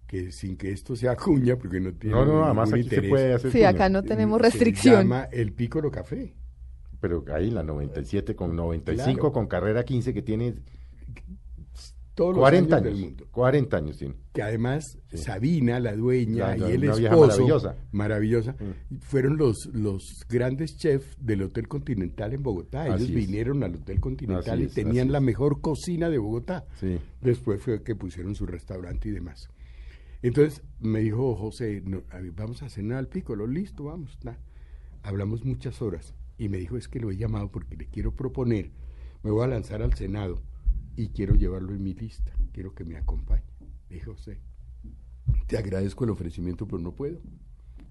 Que sin que esto sea cuña, porque no tiene No, no, además aquí se interés, puede hacer. Sí, cuña. acá no tenemos se restricción. llama el Pícoro Café. Pero ahí la 97 con 95 Claro. con carrera 15 que tiene Todos los 40 años años. del mundo. 40 años tiene. que además Sí. Sabina, la dueña, y el una vieja esposo, maravillosa. maravillosa, fueron los, los grandes chefs del Hotel Continental en Bogotá. Ellos Así es. vinieron al Hotel Continental Así y es, tenían la es. mejor cocina de Bogotá. Sí. Después fue que pusieron su restaurante y demás. Entonces me dijo José, no, vamos a cenar al pico, listo, vamos. na". Hablamos muchas horas y me dijo, es que lo he llamado porque le quiero proponer, me voy a lanzar al Senado y quiero llevarlo en mi lista, quiero que me acompañe. Le dije, José, te agradezco el ofrecimiento, pero no puedo.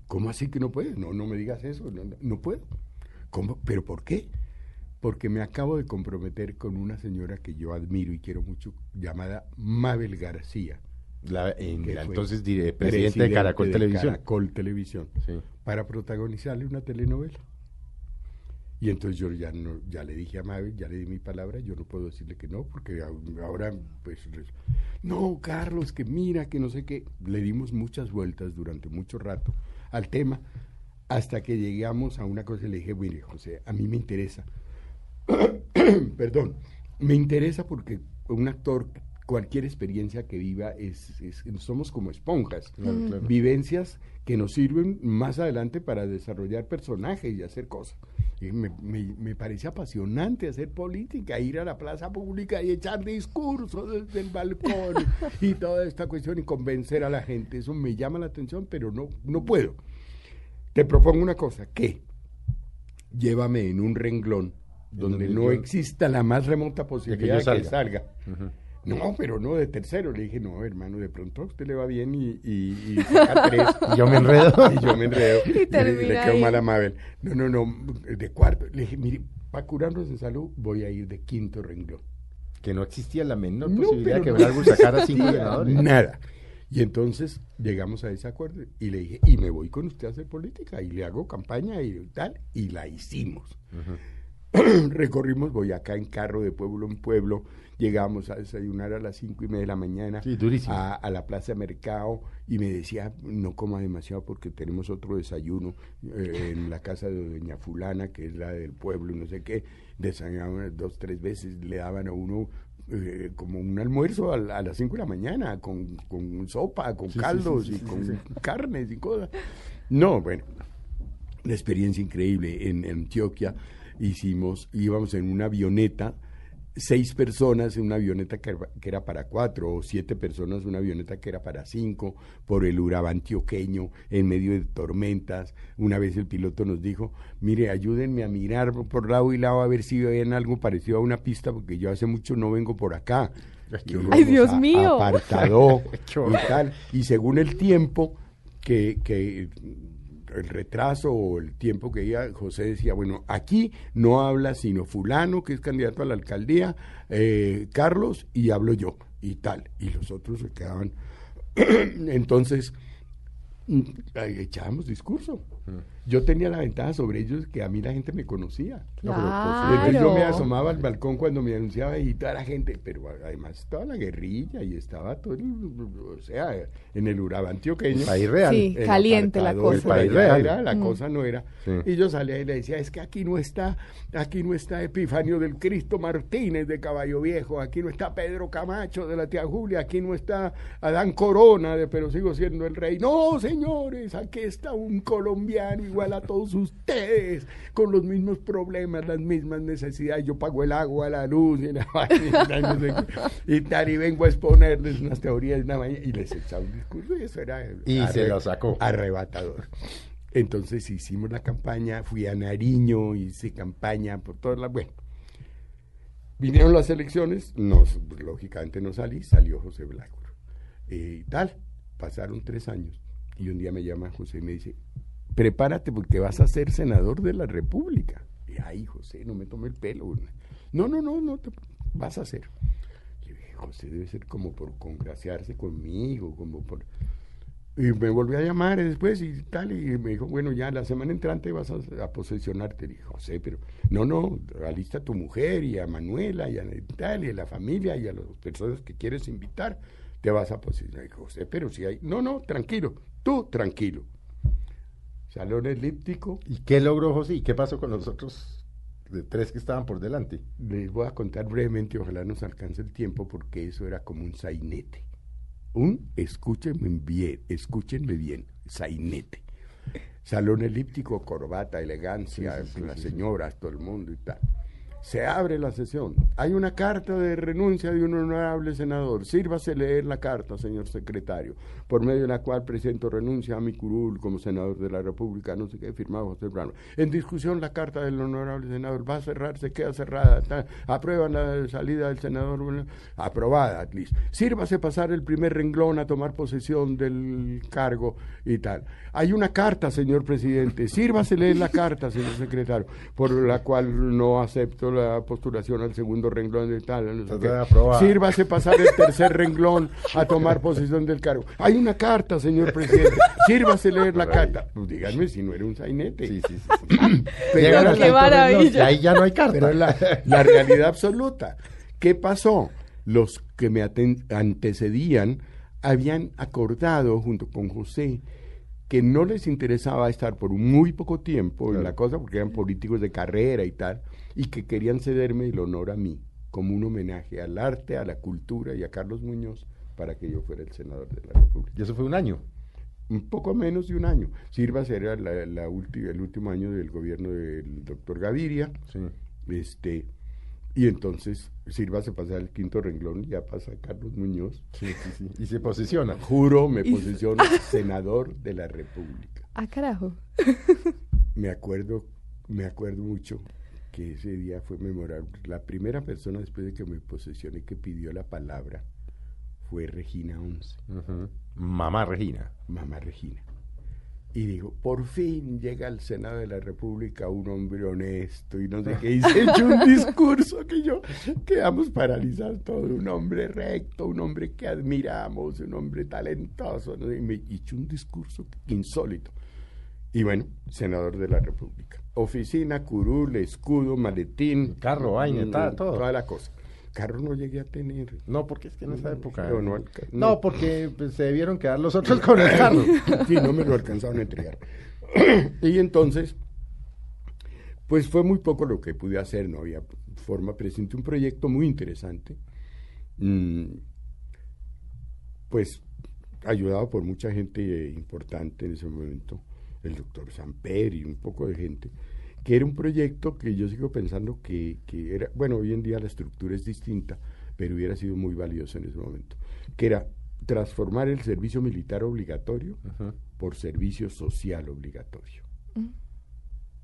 ¿Cómo así que no puedes? No, no me digas eso, no, no- no puedo. ¿Cómo? ¿Pero por qué? Porque me acabo de comprometer con una señora que yo admiro y quiero mucho, llamada Mabel García. La, en- entonces dire- presidente, de Caracol de Televisión. Caracol Televisión, Sí. para protagonizarle una telenovela. Y entonces yo ya no, ya le dije a Mabel, ya le di mi palabra, yo no puedo decirle que no, porque ahora pues no, Carlos, que mira, que no sé qué. Le dimos muchas vueltas durante mucho rato al tema, hasta que llegamos a una cosa y le dije, mire, José, a mí me interesa. [COUGHS] Perdón, me interesa porque un actor, cualquier experiencia que viva, es, es- somos como esponjas. Claro, claro. Vivencias que nos sirven más adelante para desarrollar personajes y hacer cosas. Y me, me- me parece apasionante hacer política, ir a la plaza pública y echar discursos desde el balcón y [LAUGHS] toda esta cuestión y convencer a la gente. Eso me llama la atención, pero no, no puedo. Te propongo una cosa, que llévame en un renglón donde donde no yo- exista la más remota posibilidad de que, salga. salga. No, pero no de tercero. Le dije, no, hermano, de pronto a usted le va bien y, y, y saca tres. [LAUGHS] [LAUGHS] Y yo me enredo. y yo me enredo. Y le, le quedo mal a Mabel. No, no, no, de cuarto. Le dije, mire, para curarnos de salud voy a ir de quinto renglón. Que no existía la menor No, posibilidad de que pero no sacara cinco existía senadores. Nada. Y entonces llegamos a ese acuerdo y le dije, y me voy con usted a hacer política y le hago campaña y tal, y la hicimos. [CLEARS THROAT] Recorrimos Boyacá en carro de pueblo en pueblo, llegamos a desayunar a las cinco y media de la mañana Sí, a, a la plaza de mercado y me decía, no coma demasiado porque tenemos otro desayuno eh, en la casa de doña fulana, que es la del pueblo, no sé qué, desayunaban dos, tres veces, le daban a uno eh, como un almuerzo a, a las 5 de la mañana, con, con sopa, con Sí, caldos sí, sí, y con carnes y cosas. No, bueno. una experiencia increíble en, Antioquia. Hicimos, íbamos en una avioneta, seis personas en una avioneta que, era para cuatro, o siete personas en una avioneta que era para cinco, por el Urabá antioqueño, en medio de tormentas. Una vez el piloto nos dijo, mire, ayúdenme a mirar por lado y lado a ver si ven algo parecido a una pista, porque yo hace mucho no vengo por acá. Ay, Dios mío. Apartado [LAUGHS] y tal. Y según el tiempo que, que el retraso o el tiempo que iba, José decía, bueno, aquí no habla sino fulano, que es candidato a la alcaldía, eh, Carlos, y hablo yo, y tal. Y los otros se quedaban. [CLEARS THROAT] Entonces, mm, echábamos discurso. Yo tenía la ventaja sobre ellos que a mí la gente me conocía. Claro. yo me asomaba al balcón cuando me anunciaba y toda la gente, pero además estaba la guerrilla y estaba todo, o sea, en el Urabá antioqueño. El país real. Sí, caliente la cosa. El país real. la mm. cosa no era. Y yo salía y le decía, es que aquí no está, aquí no está Epifanio del Cristo Martínez de Caballo Viejo, aquí no está Pedro Camacho de la tía Julia, aquí no está Adán Corona de Pero sigo siendo el rey. No, señores, aquí está un colombiano igual a todos ustedes, con los mismos problemas, las mismas necesidades. Yo pago el agua, la luz y, la, [LAUGHS] y, tal, y vengo a exponerles unas teorías y les echaba un discurso y eso era y se lo sacó. arrebatador. Entonces hicimos la campaña, fui a Nariño, hice campaña por todas las... Bueno, vinieron las elecciones, nos, lógicamente no salí, salió José Blanco. Eh, y tal, pasaron tres años. Y un día me llama José y me dice, prepárate porque vas a ser senador de la República. Y ay, José, no me tome el pelo. No, no, no, no te vas a ser. Y dije, José debe ser como por congraciarse conmigo, como por... Y me volvió a llamar después y tal, y me dijo, bueno, ya la semana entrante vas a, posesionarte. dije, José, pero no, no, alista a tu mujer y a Manuela y a tal, y a la familia y a las personas que quieres invitar, te vas a posesionar. dije, José, pero si hay, no, no, tranquilo, tú tranquilo salón elíptico. ¿Y qué logró José? ¿Y qué pasó con los otros de tres que estaban por delante? Les voy a contar brevemente, ojalá nos alcance el tiempo, porque eso era como un sainete. Un, escúchenme bien, escúchenme bien, sainete. Salón elíptico, corbata, elegancia, las señoras, todo el mundo y tal. Se abre la sesión. Hay una carta de renuncia de un honorable senador. Sírvase leer la carta, señor secretario, por medio de la cual presento renuncia a mi curul como senador de la República, no sé qué, firmado José Brano. En discusión la carta del honorable senador va a cerrar, se queda cerrada. aprueban la salida del senador, aprobada, at least. Sírvase pasar el primer renglón a tomar posesión del cargo y tal. Hay una carta, señor presidente. Sírvase leer la carta, señor secretario, por la cual no acepto la postulación al segundo renglón de tal. Sírvase pasar el tercer renglón a tomar posesión del cargo. Hay una carta, señor presidente. Sírvase leer la carta. Pues díganme si no era un sainete. Sí, sí, sí. [CLEARS THROAT] Pero qué maravilla. Ahí ya no hay carta. Pero la, la realidad absoluta. ¿Qué pasó? Los que me antecedían habían acordado junto con José que no les interesaba estar por muy poco tiempo en la cosa, porque eran políticos de carrera y tal, y que querían cederme el honor a mí, como un homenaje al arte, a la cultura y a Carlos Muñoz, para que yo fuera el senador de la República. ¿Y eso fue un año? Un poco menos de un año. Sirva será la, el último año del gobierno del doctor Gaviria. Sí. Este, y entonces Sirva se pasa al quinto renglón y ya pasa Carlos Muñoz. Sí, sí, sí. Y se posiciona. Juro, me posiciono [LAUGHS] senador de la República. Ah, carajo. [LAUGHS] me acuerdo, me acuerdo mucho que ese día fue memorable. La primera persona después de que me posesioné que pidió la palabra fue Regina Once. Mamá Regina. Mamá Regina. Y digo, por fin llega al Senado de la República un hombre honesto y no sé qué. Y se [LAUGHS] echó un discurso que yo quedamos paralizados todos. Un hombre recto, un hombre que admiramos, un hombre talentoso. Y me echó un discurso insólito. Y bueno, senador de la República. Oficina, curul, escudo, maletín. Carro, vaina, mm, todo. Toda la cosa. Carro no llegué a tener. No, porque es que en esa época. No, no, porque pues, se debieron quedar los otros con el carro. [LAUGHS] sí, no me lo alcanzaron a entregar. [CLEARS THROAT] y entonces, pues fue muy poco lo que pude hacer, no había forma. Presenté un proyecto muy interesante. Mm, pues ayudado por mucha gente importante en ese momento el doctor Samper y un poco de gente, que era un proyecto que yo sigo pensando que, que era, bueno, hoy en día la estructura es distinta, pero hubiera sido muy valioso en ese momento, que era transformar el servicio militar obligatorio por servicio social obligatorio.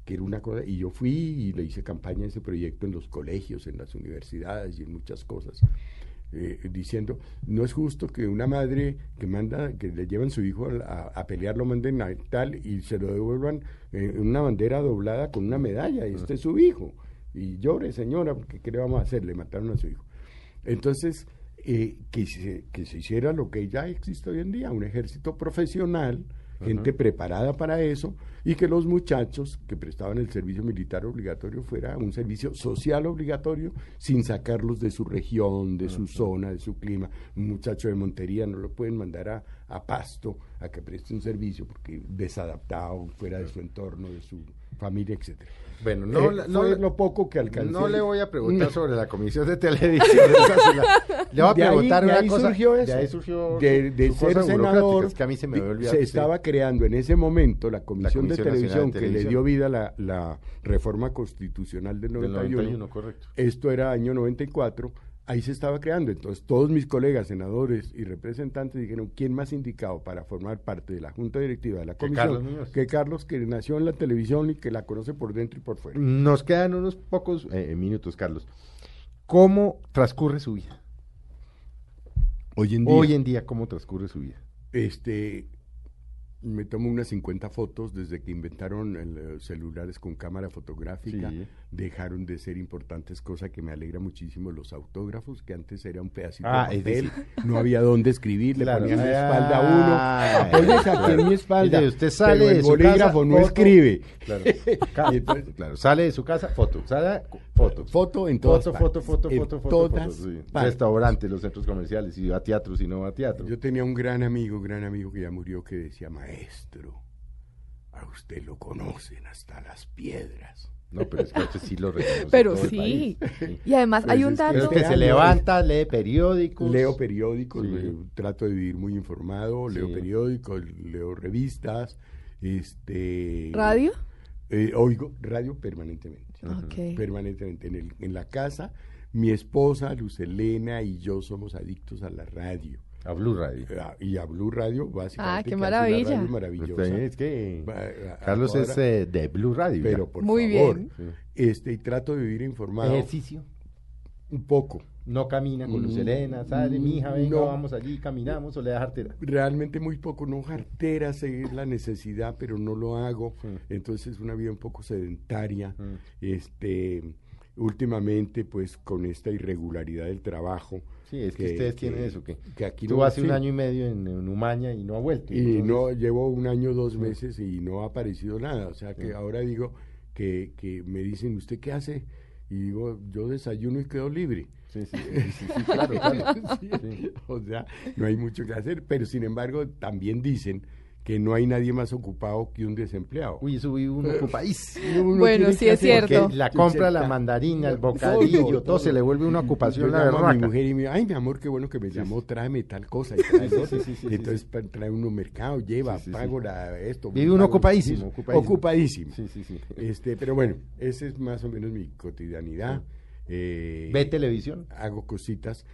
Que era una cosa, y yo fui y le hice campaña a ese proyecto en los colegios, en las universidades y en muchas cosas. Eh, diciendo, no es justo que una madre que manda, que le llevan su hijo a, a pelear, lo manden a tal y se lo devuelvan en una bandera doblada con una medalla, y este es su hijo. Y llore, señora, porque ¿qué le vamos a hacer? Le mataron a su hijo. Entonces, eh, que, se, que se hiciera lo que ya existe hoy en día, un ejército profesional, gente preparada para eso, y que los muchachos que prestaban el servicio militar obligatorio fuera un servicio social obligatorio sin sacarlos de su región, de su zona, de su clima. Un muchacho de Montería no lo pueden mandar a, a Pasto a que preste un servicio porque desadaptado, fuera de su entorno, de su familia, etcétera. Bueno, no, Eh, no, fue lo poco que alcancé. no le voy a preguntar No. sobre la comisión de televisión. [LAUGHS] le voy a De ahí- preguntar de una ahí cosa. surgió eso. De ahí surgió de, su- de su ser senador, burocrática, que a mí se me había estaba creando en ese momento la Comisión, Comisión de Televisión que le dio vida a la, la reforma constitucional del del 91. 91, correcto. Esto era año 94. Ahí se estaba creando. Entonces, todos mis colegas, senadores y representantes dijeron: ¿quién más indicado para formar parte de la Junta Directiva de la Que Comisión? Carlos que Carlos, que nació en la televisión y que la conoce por dentro y por fuera. Nos quedan unos pocos eh, minutos, Carlos. ¿Cómo transcurre su vida? Hoy en día. Hoy en día, ¿cómo transcurre su vida? Este, me tomo unas 50 fotos desde que inventaron el, eh, celulares con cámara fotográfica. Sí. Dejaron de ser importantes, cosa que me alegra muchísimo. Los autógrafos, que antes era un pedacito Ah, de papel, [LAUGHS] no había dónde escribir, le Claro. ponían la Ah, espalda a uno. Saqué claro. mi espalda. Mire, usted sale pero de el su bolígrafo casa, no foto. escribe. Claro. [LAUGHS] Entonces- sale de su casa, foto, sale, foto. Foto en todas foto, partes. foto, foto, En foto, foto, todas foto, sí. Restaurantes, los centros comerciales, si va a teatro, si no va a teatro. Yo tenía un gran amigo, gran amigo que ya murió, que decía, maestro, a usted lo conocen hasta las piedras. No, pero es que sí lo reconoce. Pero todo el sí. país. Y además Pues hay un es que Es dato. que se levanta, lee periódicos. Leo periódicos, Sí. trato de vivir muy informado, leo Sí. periódicos, leo revistas, este ¿Radio? eh, oigo radio permanentemente. Ok. Permanentemente. En, el- en la casa, mi esposa, Luz Elena y yo somos adictos a la radio. A Blue Radio. Ah, Y a Blue Radio, básicamente. Ah, qué maravilla. radio maravillosa. Usted es que a- Carlos ahora- es eh, de Blue Radio. Pero por Muy favor, bien. Este, y trato de vivir informado Ejercicio. un poco. No camina con Luz Mm, Elena, sale, mi hija, venga, no. vamos allí, caminamos o le da jartera. Realmente muy poco, no jartera, sé la necesidad, pero no lo hago. Sí. Entonces es una vida un poco sedentaria. Mm. Este, últimamente, pues con esta irregularidad del trabajo. Sí, es que, ustedes tienen eso, que, que aquí tú no- hace un año y medio en, en Umaña y no ha vuelto. Y entonces- no, llevo un año, dos meses y no ha aparecido nada. O sea que ahora digo que, que me dicen, ¿usted qué hace? Y digo, yo desayuno y quedo libre. Sí, sí, sí, [LAUGHS] claro. O sea, no hay mucho que hacer, pero sin embargo también dicen que no hay nadie más ocupado que un desempleado. Uy, eso vive uno ocupadísimo. Uno Bueno, sí es cierto. Porque la compra, la mandarina, el bocadillo, todo, se le vuelve una ocupación Yo la llamo a mi mujer y me ay, mi amor, qué bueno que me llamó, tráeme tal cosa. Y trae Sí, sí, entonces trae uno mercado, lleva, Sí, sí, sí. pago la, esto. Vive uno ocupadísimo, ocupadísimo. Ocupadísimo. Sí, sí, sí. Este, pero bueno, esa es más o menos mi cotidianidad. Eh, ¿Ve televisión? hago cositas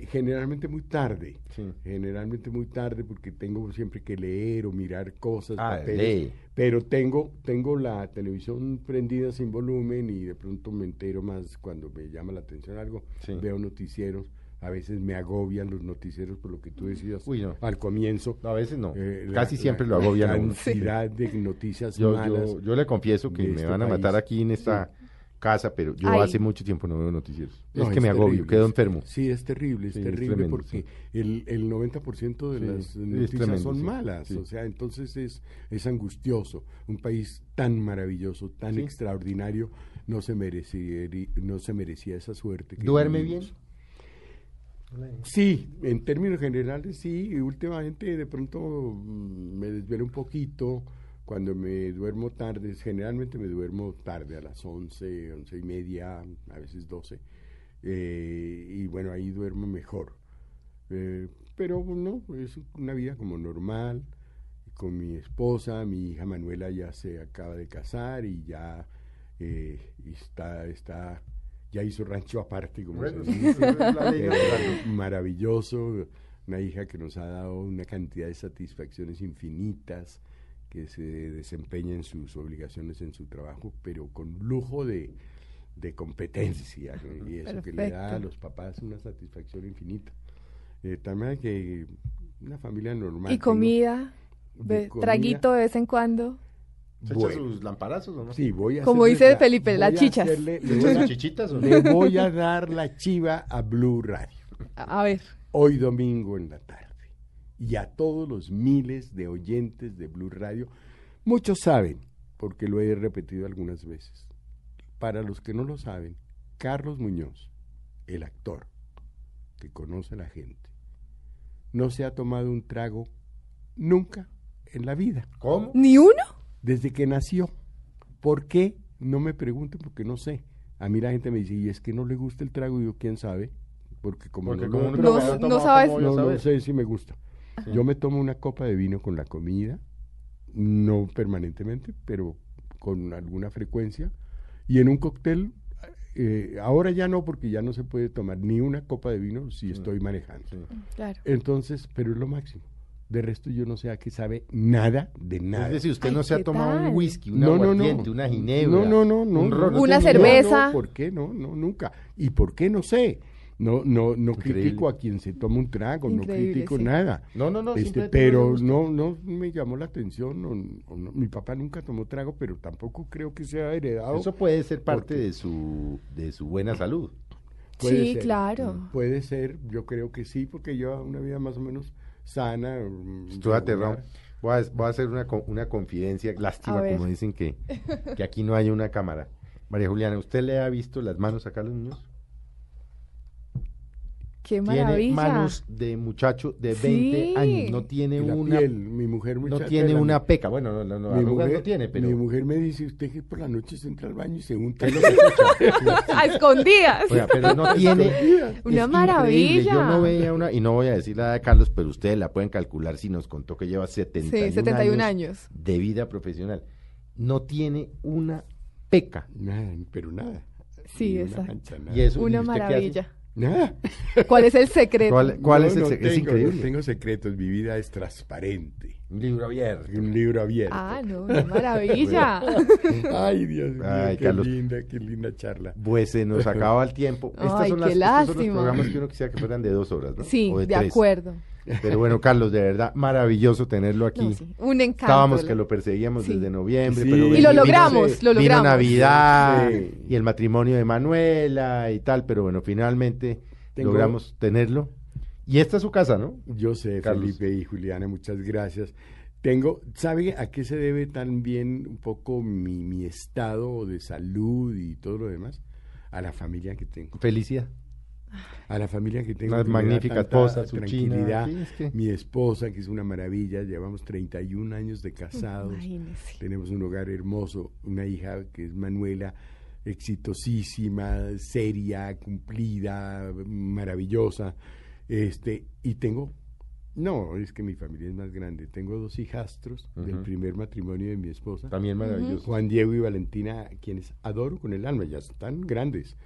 generalmente muy tarde. Sí. Generalmente muy tarde porque tengo siempre que leer o mirar cosas, Ah, papeles. Pero tengo, tengo la televisión prendida sin volumen y de pronto me entero más cuando me llama la atención algo. Sí. Veo noticieros. A veces me agobian los noticieros por lo que tú decías Uy, no. al comienzo. No, a veces no. Eh, Casi la- siempre lo agobian La cantidad de noticias Yo, malas. yo, yo le confieso que me este van a matar país. aquí en esta casa, pero yo Ay. hace mucho tiempo no veo noticieros. No, es que me agobio, terrible, quedo enfermo. Sí, es terrible, es Sí, es terrible tremendo, porque sí. el, el 90% de Sí, las noticias tremendo, son sí, malas, sí. o sea, entonces es, es angustioso. Un país tan maravilloso, tan Sí. extraordinario, no se, merecía, no se merecía esa suerte. que ¿Duerme bien? Sí, en términos generales sí, y últimamente de pronto mm, me desvelo un poquito cuando me duermo tarde, generalmente me duermo tarde a las 11, 11 y media, a veces 12, eh, y bueno, ahí duermo mejor. Eh, pero no, es una vida como normal, con mi esposa, mi hija Manuela ya se acaba de casar y ya eh, está, está, ya hizo rancho aparte, como Bueno, se dice. [LAUGHS] Eh, maravilloso, una hija que nos ha dado una cantidad de satisfacciones infinitas, que se desempeña en sus obligaciones en su trabajo, pero con lujo de, de competencia, ¿no? y eso que le da a Perfecto. los papás una satisfacción infinita. Eh, también que una familia normal. Y comida, de comida, traguito de vez en cuando. ¿Se bueno, echa sus lamparazos o no? Sí, voy a Como dice la- Felipe, las chichas. hacerle- ¿Se le, echa voy a, chichitas o no? le voy a dar la chiva a Blue Radio. A ver, hoy domingo en la tarde. Y a todos los miles de oyentes de Blue Radio, muchos saben, porque lo he repetido algunas veces. Para los que no lo saben, Carlos Muñoz, el actor que conoce a la gente, no se ha tomado un trago nunca en la vida, ¿Cómo? ¿ni uno? desde que nació. ¿Por qué? No me pregunten porque no sé. A mí la gente me dice, y es que no le gusta el trago, y yo, ¿quién sabe? Porque como Porque no, como No- no tomado, sabes. ¿cómo voy a no, no sé si me gusta. Yo me tomo una copa de vino con la comida, no permanentemente, pero con alguna frecuencia. Y en un cóctel, eh, ahora ya no, porque ya no se puede tomar ni una copa de vino si estoy manejando. Sí. Claro. Entonces, pero es lo máximo. De resto yo no sé a qué sabe nada de nada. Es decir, usted Ay, no se ha ¿qué tomado tal? un whisky, un No, no, no. una ginebra. No, no, no, no. un ron, Una cerveza. ¿Por qué? No, no, nunca. ¿Y por qué? No sé. No, no, no Increíble. critico a quien se toma un trago, no critico sí. nada. No, no, no. Este, pero no, no me llamó la atención. o- o no. Mi papá nunca tomó trago, pero tampoco creo que sea heredado. Eso puede ser parte Porque- de su, de su buena salud. Puede Sí, ser, claro. Puede ser, yo creo que sí, porque lleva una vida más o menos sana. mm, Estoy aterrado. Voy a, voy a hacer una, una confidencia. Lástima, como dicen que, [LAUGHS] que aquí no hay una cámara. María Juliana, ¿usted le ha visto las manos a Carlos Muñoz? Qué Tiene maravilla. manos de muchacho de 20 Sí. años. No tiene una, piel, mi mujer no tiene la- una peca. Bueno, no, no, no, mi mujer, no tiene, pero... mi mujer me dice, usted que por la noche se entra al baño y se unta. lo. [LAUGHS] [LAUGHS] A escondidas. Oiga, pero no tiene... Una maravilla. increíble. Yo no veía una, y no voy a decir la de Carlos, pero ustedes la pueden calcular si nos contó que lleva 71, Sí, 71 años, años. de vida profesional. No tiene una peca. Nada, pero nada. Sí, exacto. mancha, nada. Y eso, ¿y Una maravilla. Nada. ¿Cuál es el secreto? ¿Cuál, cuál No, es el no secreto? Es tengo, no increíble. tengo secretos, mi vida es transparente. Un libro abierto. Un libro abierto. Ah, no, qué maravilla. [LAUGHS] Ay, Dios mío, Ay, qué Carlos. linda, qué linda charla. Pues se nos acaba el tiempo. Estas Ay, son qué las, estos son los lástima. programas que uno quisiera que fueran de dos horas, ¿no? Sí, O de, tres. acuerdo. Pero bueno, Carlos, de verdad, maravilloso tenerlo aquí. No, sí, Un encanto. Estábamos que lo perseguíamos Sí. desde noviembre, Sí. pero Y vino- lo vino- logramos, lo Vino logramos. Navidad Sí. y el matrimonio de Manuela y tal, pero bueno, finalmente Tengo- logramos tenerlo. Y esta es su casa, ¿no? Yo sé, Carlos. Felipe y Juliana, muchas gracias. Tengo, ¿sabe a qué se debe también un poco mi, mi estado de salud y todo lo demás? A la familia que tengo. Felicidad. A la familia que tengo. Una magnífica esposa, su china. tranquilidad. Sí, es que- Mi esposa, que es una maravilla, llevamos 31 años de casados. Imagínese. Tenemos un hogar hermoso, una hija que es Manuela, exitosísima, seria, cumplida, maravillosa. Este, y tengo, no, es que mi familia es más grande. Tengo dos hijastros del primer matrimonio de mi esposa, También maravilloso. Juan Diego y Valentina, quienes adoro con el alma, ya están grandes.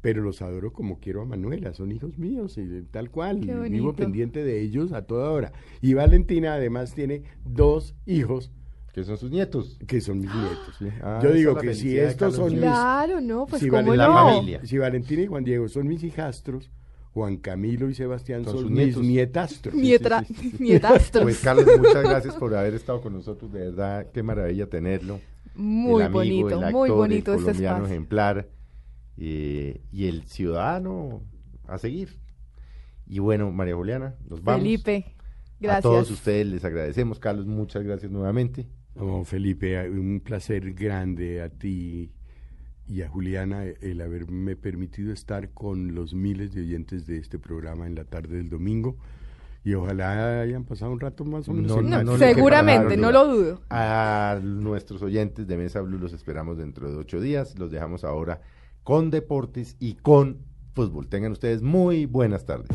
Pero los adoro como quiero a Manuela, son hijos míos, y tal cual. Vivo pendiente de ellos a toda hora. Y Valentina además tiene dos hijos Que son sus nietos. que son mis nietos. Sí. [GASPS] Ah, Yo digo que si estos son mis. Claro, no, pues si, cómo la no. familia. si Valentina y Juan Diego son mis hijastros, Juan Camilo y Sebastián Son son, sus mis nietos. nietastros. Nietra, sí, sí, sí. nietastros. Pues Carlos, muchas gracias por haber estado con nosotros, de verdad, qué maravilla tenerlo. muy el amigo, bonito, el muy bonito el este colombiano espacio. ejemplar eh, y el ciudadano a seguir. Y bueno, María Juliana, nos vamos. Felipe, A gracias. todos ustedes les agradecemos. Carlos, muchas gracias nuevamente. No, Felipe, un placer grande a ti y a Juliana el haberme permitido estar con los miles de oyentes de este programa en la tarde del domingo. Y ojalá hayan pasado un rato más o menos. No, No, no seguramente, no lo dudo. A nuestros oyentes de Mesa Blue los esperamos dentro de ocho días. Los dejamos ahora con deportes y con fútbol. Tengan ustedes muy buenas tardes.